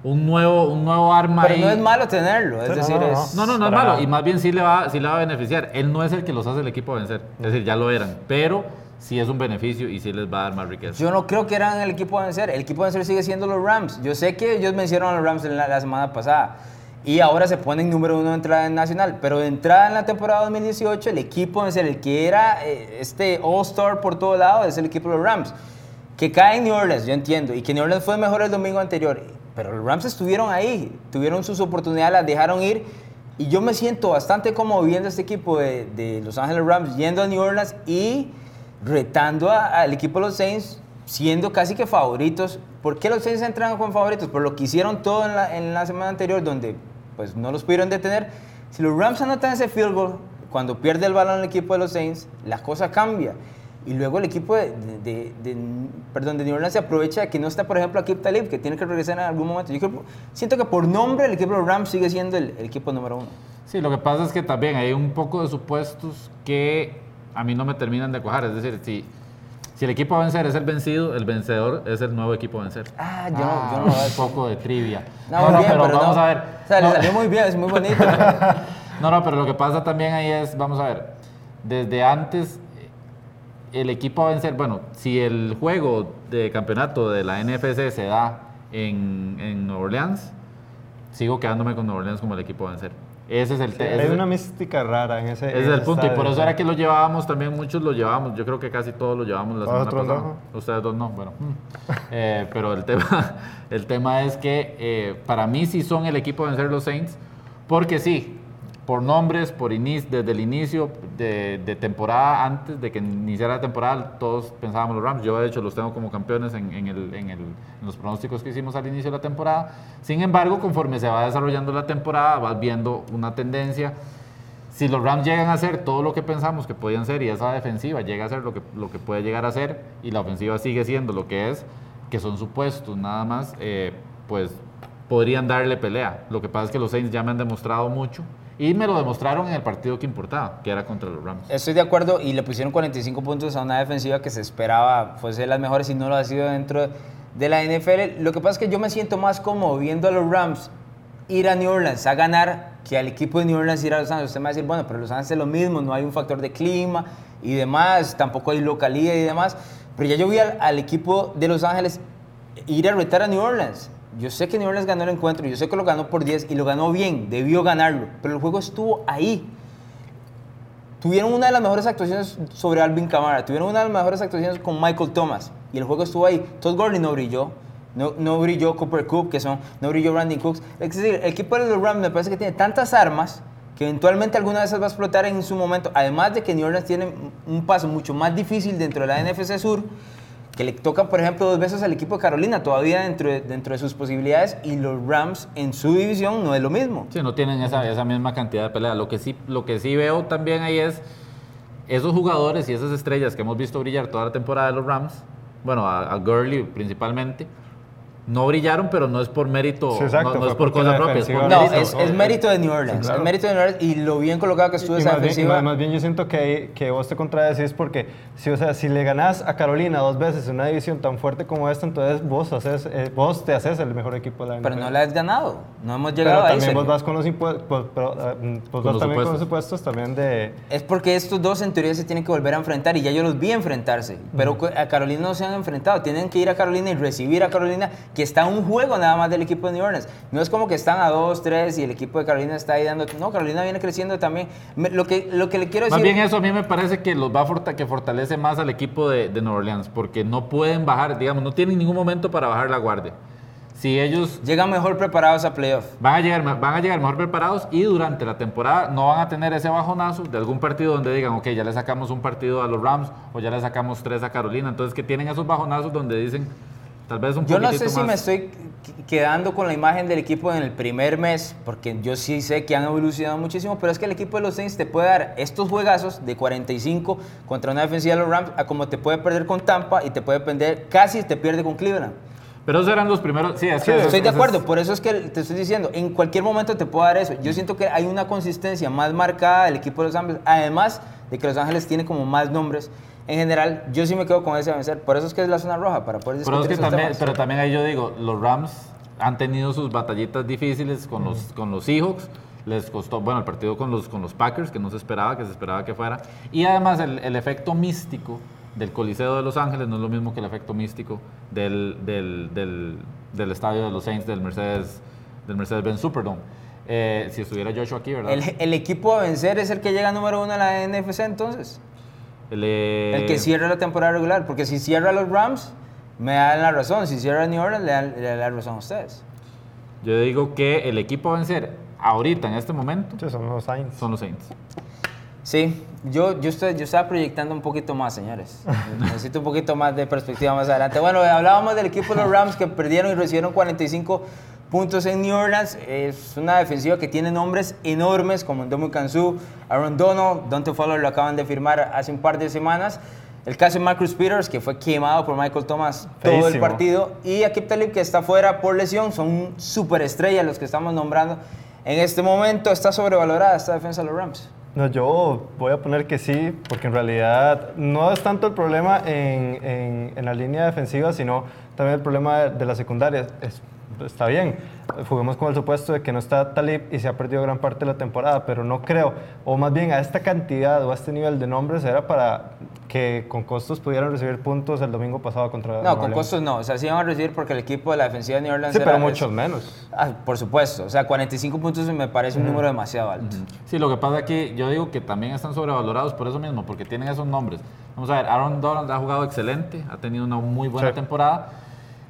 [SPEAKER 3] un nuevo, un nuevo arma.
[SPEAKER 1] Pero no es malo tenerlo, es decir,
[SPEAKER 3] no,
[SPEAKER 1] es...
[SPEAKER 3] No, no, no es malo, y más bien sí le, va, sí le va a beneficiar. Él no es el que los hace el equipo a vencer, es decir, ya lo eran, pero sí es un beneficio y sí les va a dar más riqueza.
[SPEAKER 1] Yo no creo que eran el equipo a vencer. El equipo a vencer sigue siendo los Rams. Yo sé que ellos vencieron a los Rams la, la semana pasada y ahora se ponen número uno de entrada en nacional. Pero de entrada en la temporada 2018, el equipo vencer, el que era eh, este All-Star por todo lado, es el equipo de los Rams. Que cae en New Orleans, yo entiendo, y que New Orleans fue mejor el domingo anterior. Pero los Rams estuvieron ahí, tuvieron sus oportunidades, las dejaron ir. Y yo me siento bastante como viendo este equipo de, de Los Ángeles Rams yendo a New Orleans y retando al equipo de los Saints, siendo casi que favoritos. ¿Por qué los Saints entran con favoritos? Por lo que hicieron todo en la, en la semana anterior, donde pues no los pudieron detener. Si los Rams anotan ese field goal, cuando pierde el balón el equipo de los Saints, la cosa cambia. Y luego el equipo de, de, de, perdón, de New Orleans se aprovecha de que no está, por ejemplo, Akib Talib, que tiene que regresar en algún momento. Yo creo, siento que por nombre el equipo de los Rams sigue siendo el, el equipo número uno.
[SPEAKER 3] Sí, lo que pasa es que también hay un poco de supuestos que a mí no me terminan de cuajar. Es decir, si, si el equipo a vencer es el vencido, el vencedor es el nuevo equipo a vencer.
[SPEAKER 1] Ah, yo, ah, yo no
[SPEAKER 3] Un poco de trivia.
[SPEAKER 1] No, no, no bien, pero, pero, vamos no. a ver. O sea, le salió muy bien, es muy bonito.
[SPEAKER 3] no, no, pero lo que pasa también ahí es, vamos a ver, desde antes el equipo a vencer, bueno, si el juego de campeonato de la NFC se da en, en Nueva Orleans, sigo quedándome con Nueva Orleans como el equipo a vencer. Ese es el
[SPEAKER 2] sí, Hay una mística rara en ese.
[SPEAKER 3] Ese es el punto, y por eso era que lo llevábamos también, muchos lo llevábamos. Yo creo que casi todos lo llevábamos la semana pasada. No? Ustedes dos no, bueno. eh, pero el tema, el tema es que eh, para mí sí son el equipo de vencer los Saints, porque sí, por nombres, por desde el inicio de, temporada, antes de que iniciara la temporada, todos pensábamos los Rams. Yo, de hecho, los tengo como campeones en, los pronósticos que hicimos al inicio de la temporada. Sin embargo, conforme se va desarrollando la temporada, vas viendo una tendencia. Si los Rams llegan a hacer todo lo que pensamos que podían ser y esa defensiva llega a ser lo que, lo que puede llegar a ser y la ofensiva sigue siendo lo que es, que son supuestos nada más, eh, pues podrían darle pelea. Lo que pasa es que los Saints ya me han demostrado mucho y me lo demostraron en el partido que importaba, que era contra los Rams.
[SPEAKER 1] Estoy de acuerdo y le pusieron 45 puntos a una defensiva que se esperaba fuese de las mejores y no lo ha sido dentro de la NFL. Lo que pasa es que yo me siento más como viendo a los Rams ir a New Orleans a ganar que al equipo de New Orleans ir a Los Ángeles. Usted me va a decir, bueno, pero Los Ángeles es lo mismo, no hay un factor de clima y demás, tampoco hay localidad y demás. Pero ya yo vi al, al equipo de Los Ángeles ir a retar a New Orleans yo sé que New Orleans ganó el encuentro, yo sé que lo ganó por 10 y lo ganó bien, debió ganarlo, pero el juego estuvo ahí. Tuvieron una de las mejores actuaciones sobre Alvin Kamara, tuvieron una de las mejores actuaciones con Michael Thomas y el juego estuvo ahí. Todd Gurley no brilló, no, no brilló Cooper Cook, que son, no brilló Randy Cooks. Es decir, el equipo de los Rams me parece que tiene tantas armas que eventualmente alguna de esas va a explotar en su momento. Además de que New Orleans tiene un paso mucho más difícil dentro de la NFC Sur que le toca, por ejemplo, dos veces al equipo de Carolina, todavía dentro de, dentro de sus posibilidades, y los Rams en su división no es lo mismo.
[SPEAKER 3] Sí, no tienen esa, esa misma cantidad de peleas. Lo que, sí, lo que sí veo también ahí es esos jugadores y esas estrellas que hemos visto brillar toda la temporada de los Rams, bueno, a, a Gurley principalmente, no brillaron, pero no es por mérito,
[SPEAKER 2] sí, exacto,
[SPEAKER 3] no, no es por cosa propia. Es por
[SPEAKER 1] no, es, es, mérito de New Orleans. Sí, claro. Es mérito de New Orleans y lo bien colocado que estuvo esa defensiva.
[SPEAKER 2] Bien, más bien yo siento que, que vos te contradecís porque si, o sea, si le ganás a Carolina dos veces en una división tan fuerte como esta, entonces vos, haces, eh, vos te haces el mejor equipo de la NFL.
[SPEAKER 1] Pero no le has ganado. No hemos llegado
[SPEAKER 2] pero
[SPEAKER 1] a
[SPEAKER 2] también vos vas con los impuestos, pues, pero, uh, vos vas también con los impuestos también de...
[SPEAKER 1] Es porque estos dos en teoría se tienen que volver a enfrentar y ya yo los vi enfrentarse. Pero uh -huh. a Carolina no se han enfrentado. Tienen que ir a Carolina y recibir a Carolina, que está un juego nada más del equipo de New Orleans. No es como que están a 2, 3 y el equipo de Carolina está ahí dando... No, Carolina viene creciendo también. Lo que, lo que le quiero decir...
[SPEAKER 3] Más bien eso a mí me parece que los va a forta, que fortalece más al equipo de, de Nueva Orleans, porque no pueden bajar, digamos, no tienen ningún momento para bajar la guardia. Si ellos...
[SPEAKER 1] Llegan mejor preparados a playoff.
[SPEAKER 3] Van a, llegar, van a llegar mejor preparados y durante la temporada no van a tener ese bajonazo de algún partido donde digan, ok, ya le sacamos un partido a los Rams o ya le sacamos tres a Carolina. Entonces que tienen esos bajonazos donde dicen Tal vez un
[SPEAKER 1] Yo no sé si
[SPEAKER 3] más.
[SPEAKER 1] me estoy qu- quedando con la imagen del equipo en el primer mes, porque yo sí sé que han evolucionado muchísimo, pero es que el equipo de los Saints te puede dar estos juegazos de 45 contra una defensiva de los Rams, a como te puede perder con Tampa y te puede perder, casi te pierde con Cleveland.
[SPEAKER 3] Pero esos eran los primeros. Sí, es que
[SPEAKER 1] Estoy de
[SPEAKER 3] es-
[SPEAKER 1] acuerdo, por eso es que te estoy diciendo, en cualquier momento te puedo dar eso. Yo siento que hay una consistencia más marcada del equipo de Los Ángeles, además de que Los Ángeles tiene como más nombres. En general, yo sí me quedo con ese vencer. Por eso es que es la zona roja, para poder
[SPEAKER 3] Pero, es
[SPEAKER 1] discutir
[SPEAKER 3] que también,
[SPEAKER 1] temas.
[SPEAKER 3] pero también ahí yo digo, los Rams han tenido sus batallitas difíciles con los, con los Seahawks. Les costó, bueno, el partido con los, con los Packers, que no se esperaba, que se esperaba que fuera. Y además el, el efecto místico del Coliseo de Los Ángeles no es lo mismo que el efecto místico del, del, del, del estadio de los Saints, del Mercedes, del Mercedes-Benz Superdome. Eh, si estuviera Joshua aquí, ¿verdad?
[SPEAKER 1] El, el equipo a vencer es el que llega número uno en la NFC entonces.
[SPEAKER 3] El, eh,
[SPEAKER 1] El que cierra la temporada regular. Porque si cierra los Rams, me dan la razón. Si cierra New Orleans, le dan, le dan la razón a ustedes.
[SPEAKER 3] Yo digo que el equipo a vencer ahorita, en este momento,
[SPEAKER 2] Sí, son los Saints.
[SPEAKER 3] son los Saints.
[SPEAKER 1] Sí, yo, yo, estoy, yo estaba proyectando un poquito más, señores. Necesito un poquito más de perspectiva más adelante. Bueno, hablábamos del equipo de los Rams que perdieron y recibieron 45 puntos en New Orleans. Es una defensiva que tiene nombres enormes como Ndomu Kansu, Aaron Donald, Dante Fowler lo acaban de firmar hace un par de semanas. El caso de Marcus Peters, que fue quemado por Michael Thomas todo el
[SPEAKER 2] Feísimo.
[SPEAKER 1] partido. Y Akip Talib, que está fuera por lesión. Son superestrellas los que estamos nombrando. En este momento está sobrevalorada esta defensa de los Rams.
[SPEAKER 2] No, yo voy a poner que sí, porque en realidad no es tanto el problema en, en- en la línea defensiva, sino también el problema de, de la secundaria. Es- está bien, juguemos con el supuesto de que no está Talib y se ha perdido gran parte de la temporada, pero no creo, o más bien a esta cantidad o a este nivel de nombres era para que con costos pudieran recibir puntos el domingo pasado contra
[SPEAKER 1] No, con
[SPEAKER 2] Orleans.
[SPEAKER 1] costos no. O sea, sí van a recibir porque el equipo de la defensiva de New Orleans
[SPEAKER 2] Sí,
[SPEAKER 1] era-
[SPEAKER 2] pero muchos menos.
[SPEAKER 1] Ah, por supuesto. O sea, 45 puntos me parece un número demasiado alto.
[SPEAKER 3] Sí, lo que pasa aquí, yo digo que también están sobrevalorados por eso mismo, porque tienen esos nombres. Vamos a ver, Aaron Donald ha jugado excelente, ha tenido una muy buena
[SPEAKER 2] Sí.
[SPEAKER 3] temporada,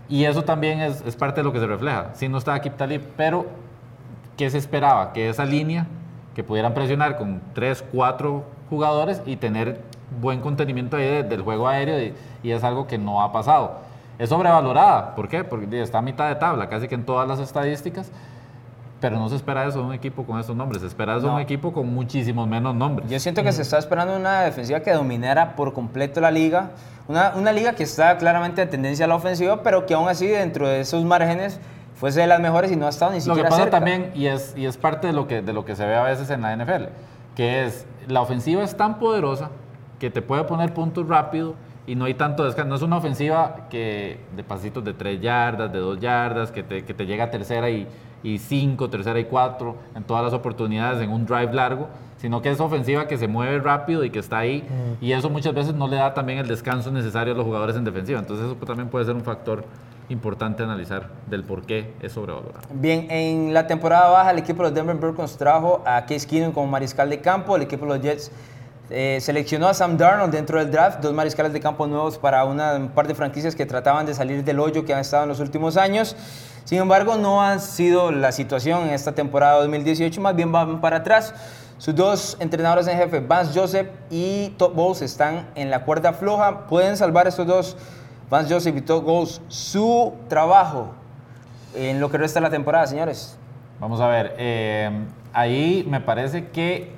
[SPEAKER 3] y eso también es, es parte de lo que se refleja. Sí, no está Akip Talib, pero ¿qué se esperaba? Que esa línea, que pudieran presionar con 3, 4 jugadores y tener buen contenimiento ahí de- del juego aéreo, y, y es algo que no ha pasado. Es sobrevalorada, ¿por qué? Porque está a mitad de tabla, casi que en todas las estadísticas. Pero no se espera eso de un equipo con esos nombres, se espera eso de
[SPEAKER 1] No.
[SPEAKER 3] un equipo con muchísimos menos nombres.
[SPEAKER 1] Yo siento que se está esperando una defensiva que dominara por completo la liga. Una, una liga que está claramente de tendencia a la ofensiva, pero que aún así dentro de esos márgenes fuese de las mejores y no ha estado ni
[SPEAKER 3] Lo
[SPEAKER 1] siquiera
[SPEAKER 3] que pasa
[SPEAKER 1] cerca.
[SPEAKER 3] también, y es, y es parte de lo, que, de lo que se ve a veces en la NFL, que es la ofensiva es tan poderosa que te puede poner puntos rápido y no hay tanto descanso. No es una ofensiva que de pasitos de 3 yardas, de 2 yardas, que te, que te llega a tercera y, y cinco, tercera y cuatro en todas las oportunidades en un drive largo, sino que es ofensiva que se mueve rápido y que está ahí y eso muchas veces no le da también el descanso necesario a los jugadores en defensiva. Entonces eso también puede ser un factor importante analizar del por qué es sobrevalorado.
[SPEAKER 1] Bien, en la temporada baja el equipo de los Denver Broncos trajo a Case Keenum como mariscal de campo. El equipo de los Jets eh, seleccionó a Sam Darnold dentro del draft, dos mariscales de campo nuevos para una, un par de franquicias que trataban de salir del hoyo que han estado en los últimos años. Sin embargo, no ha sido la situación en esta temporada 2018, más bien van para atrás. Sus dos entrenadores en jefe, Vance Joseph y Todd Bowles, están en la cuerda floja. Pueden salvar estos dos, Vance Joseph y Todd Bowles, su trabajo en lo que resta de la temporada, señores.
[SPEAKER 3] Vamos a ver, eh, ahí me parece que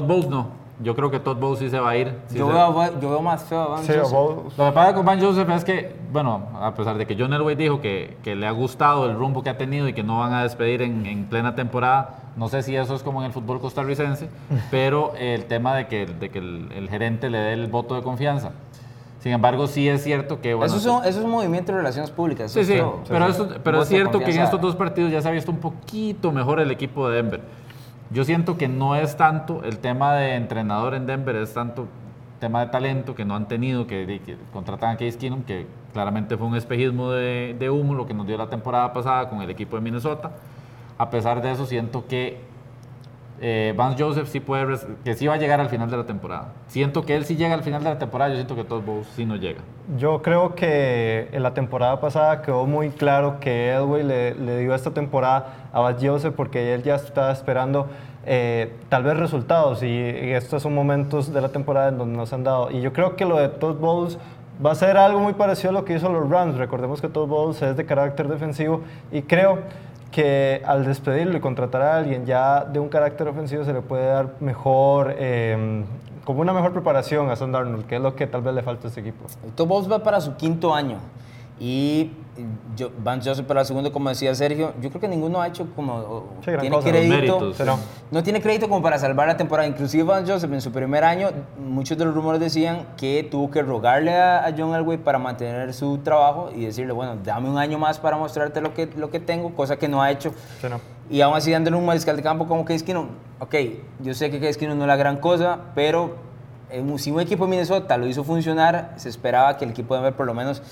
[SPEAKER 3] Todd Bowles no. Yo creo que Todd Bowles sí se va a ir. sí
[SPEAKER 1] yo,
[SPEAKER 3] se-
[SPEAKER 1] veo, yo veo más feo a Vance
[SPEAKER 2] Sí,
[SPEAKER 1] Joseph.
[SPEAKER 2] Bowles.
[SPEAKER 3] Lo que pasa con Van Joseph es que, bueno, a pesar de que John Elway dijo que, que le ha gustado el rumbo que ha tenido y que no van a despedir en, en plena temporada, no sé si eso es como en el fútbol costarricense, pero el tema de que, de que el, el gerente le dé el voto de confianza. Sin embargo, sí es cierto que... Bueno,
[SPEAKER 1] eso, es un, eso es un movimiento de relaciones públicas.
[SPEAKER 3] Sí, sí, pero, eso- pero
[SPEAKER 1] Voto
[SPEAKER 3] es cierto que en estos dos partidos ya se ha visto un poquito mejor el equipo de Denver. Yo siento que no es tanto el tema de entrenador en Denver, es tanto tema de talento que no han tenido, que, contratan a Case Keenum, que claramente fue un espejismo de humo lo que nos dio la temporada pasada con el equipo de Minnesota. A pesar de eso, siento que eh, Vance Joseph sí puede, que sí va a llegar al final de la temporada. Siento que él sí llega al final de la temporada, yo siento que Todd Bowles sí no llega.
[SPEAKER 2] Yo creo que en la temporada pasada quedó muy claro que Elway le, le dio esta temporada a Bas Joseph porque él ya estaba esperando eh, tal vez resultados y, y estos son momentos de la temporada en donde no se han dado. Y yo creo que lo de Todd Bowles va a ser algo muy parecido a lo que hizo los Rams. Recordemos que todos Bowles es de carácter defensivo y creo que al despedirlo y contratar a alguien ya de un carácter ofensivo se le puede dar mejor, eh, como una mejor preparación a Sam Darnold, que es lo que tal vez le falta a este equipo.
[SPEAKER 1] Va para su quinto año y yo, Vance Joseph para el segundo, como decía Sergio, yo creo que ninguno ha hecho como
[SPEAKER 2] Sí,
[SPEAKER 1] tiene
[SPEAKER 2] cosa.
[SPEAKER 1] crédito,
[SPEAKER 3] Méritos,
[SPEAKER 2] Pero-
[SPEAKER 1] no tiene crédito como para salvar la temporada. Inclusive Vance Joseph en su primer año, muchos de los rumores decían que tuvo que rogarle a, a John Elway para mantener su trabajo y decirle, bueno, dame un año más para mostrarte lo que, lo que tengo, cosa que no ha hecho.
[SPEAKER 2] Sí, no.
[SPEAKER 1] Y aún así dándole un mariscal de campo como Case Keenum. Ok, yo sé que Keenum no es la gran cosa, pero si un equipo de Minnesota lo hizo funcionar, se esperaba que el equipo de Denver por lo menos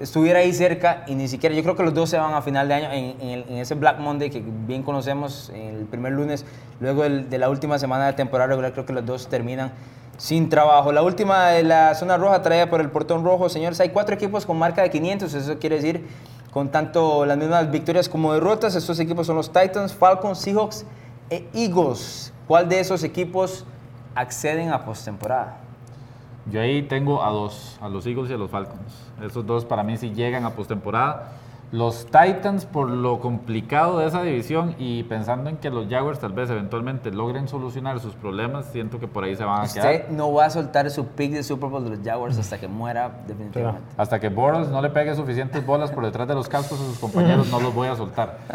[SPEAKER 1] estuviera ahí cerca y ni siquiera, yo creo que los dos se van a final de año en, ese Black Monday que bien conocemos, el primer lunes, luego de la última semana de temporada regular, creo que los dos terminan sin trabajo. La última de la zona roja traída por el portón rojo, señores, hay cuatro equipos con marca de 500, eso quiere decir con tanto las mismas victorias como derrotas. Estos equipos son los Titans, Falcons, Seahawks e Eagles. ¿Cuál de esos equipos acceden a postemporada?
[SPEAKER 3] Yo ahí tengo a dos, a los Eagles y a los Falcons. Esos dos para mí sí llegan a postemporada. Los Titans, por lo complicado de esa división y pensando en que los Jaguars tal vez eventualmente logren solucionar sus problemas, siento que por ahí se van a quedar.
[SPEAKER 1] Usted no va a soltar su pick de Super Bowl de los Jaguars hasta que muera definitivamente.
[SPEAKER 3] Hasta que Boros no le pegue suficientes bolas por detrás de los cascos a sus compañeros, no los voy a soltar.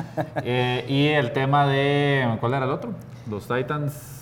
[SPEAKER 3] Eh, y el tema de. ¿Cuál era el otro? Los Titans.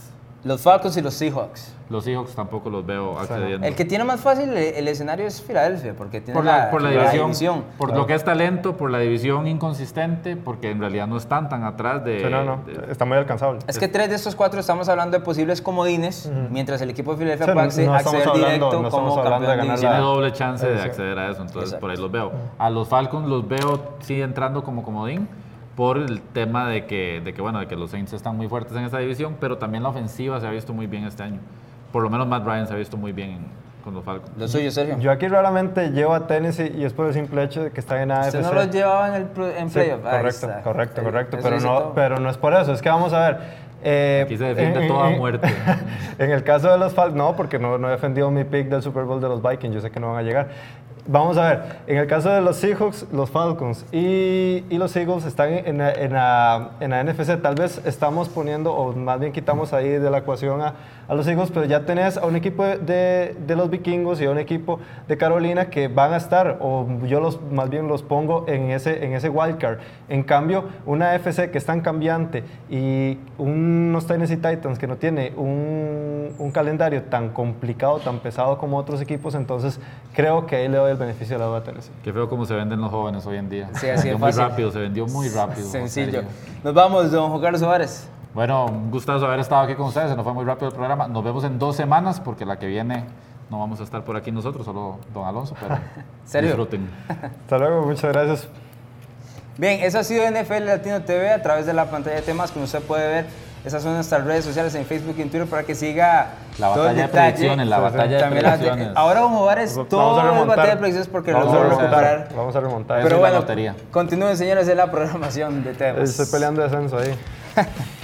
[SPEAKER 1] Los Falcons y los Seahawks.
[SPEAKER 3] Los Seahawks tampoco los veo accediendo.
[SPEAKER 1] El que tiene más fácil el, el escenario es Filadelfia, porque tiene
[SPEAKER 3] por la, por la división, por
[SPEAKER 2] Claro.
[SPEAKER 3] lo que es talento, por la división inconsistente, porque en realidad no están tan atrás de.
[SPEAKER 2] Sí, no, no,
[SPEAKER 3] de-
[SPEAKER 2] está muy alcanzable.
[SPEAKER 1] Es que tres de estos cuatro estamos hablando de posibles comodines, mientras el equipo de Filadelfia
[SPEAKER 2] Sí,
[SPEAKER 1] puede
[SPEAKER 2] no
[SPEAKER 1] acceder
[SPEAKER 2] hablando-
[SPEAKER 1] directo
[SPEAKER 2] no
[SPEAKER 1] como
[SPEAKER 2] de
[SPEAKER 1] campeón
[SPEAKER 2] ganar la-
[SPEAKER 3] tiene doble chance de acceder a eso, entonces
[SPEAKER 1] Exacto.
[SPEAKER 3] por ahí los veo. A los Falcons los veo sí entrando como comodín por el tema de que, de que bueno, de que los Saints están muy fuertes en esa división, pero también la ofensiva se ha visto muy bien este año. Por lo menos Matt Ryan se ha visto muy bien en- con los Falcons.
[SPEAKER 1] Lo suyo, Sergio.
[SPEAKER 2] Yo aquí raramente llevo a Tennessee y es por el simple hecho de que está en AFC.
[SPEAKER 1] Usted no los llevaba en, el en
[SPEAKER 2] Sí,
[SPEAKER 1] playoff. Ahí
[SPEAKER 2] correcto, correcto, correcto. Pero no,
[SPEAKER 1] todo.
[SPEAKER 2] pero no es por eso. Es que vamos a ver. eh,
[SPEAKER 3] Aquí se defiende toda muerte.
[SPEAKER 2] en el caso de los Falcons, no, porque no, no he defendido mi pick del Super Bowl de los Vikings. Yo sé que no van a llegar. Vamos a ver. En el caso de los Seahawks, los Falcons y, y los Eagles están en, la- en, la, en la NFC. Tal vez estamos poniendo, o más bien quitamos ahí de la ecuación a, a los Eagles, pero ya tenés a un equipo de, de los vikingos y a un equipo de Carolina que van a estar, o yo los más bien los pongo en ese, en ese wildcard. En cambio, una FC que es tan cambiante y unos Tennessee Titans que no tiene un, un calendario tan complicado, tan pesado como otros equipos, entonces creo que ahí le doy el beneficio de la duda.
[SPEAKER 3] Qué feo cómo se venden los jóvenes hoy en día.
[SPEAKER 1] Sí,
[SPEAKER 3] se
[SPEAKER 1] así
[SPEAKER 3] muy
[SPEAKER 1] fácil.
[SPEAKER 3] rápido, se vendió muy rápido.
[SPEAKER 1] Sencillo. Nos vamos, don Juan Carlos Suárez.
[SPEAKER 3] Bueno, un gustazo haber estado aquí con ustedes. Se nos fue muy rápido el programa. Nos vemos en dos semanas porque la que viene no vamos a estar por aquí nosotros, solo don Alonso, pero
[SPEAKER 1] ¿Serio?
[SPEAKER 3] disfruten.
[SPEAKER 2] Hasta luego, muchas gracias.
[SPEAKER 1] Bien, eso ha sido NFL Latino TV a través de la pantalla de temas, como usted puede ver. Esas son nuestras redes sociales en Facebook y en Twitter para que siga
[SPEAKER 3] La
[SPEAKER 1] todo el
[SPEAKER 3] batalla de predicciones, la
[SPEAKER 2] Sí, sí.
[SPEAKER 3] batalla de
[SPEAKER 1] También la-
[SPEAKER 3] predicciones.
[SPEAKER 1] ahora es
[SPEAKER 2] Vamos a
[SPEAKER 1] todo el
[SPEAKER 2] remontar.
[SPEAKER 1] batalla de predicciones porque
[SPEAKER 2] Vamos
[SPEAKER 1] lo
[SPEAKER 2] a
[SPEAKER 1] vamos a
[SPEAKER 2] remontar.
[SPEAKER 1] recuperar.
[SPEAKER 2] Vamos a remontar.
[SPEAKER 1] Pero
[SPEAKER 3] es la
[SPEAKER 1] bueno,
[SPEAKER 3] lotería.
[SPEAKER 1] continúen señores de la programación de temas.
[SPEAKER 2] Estoy peleando descenso ahí.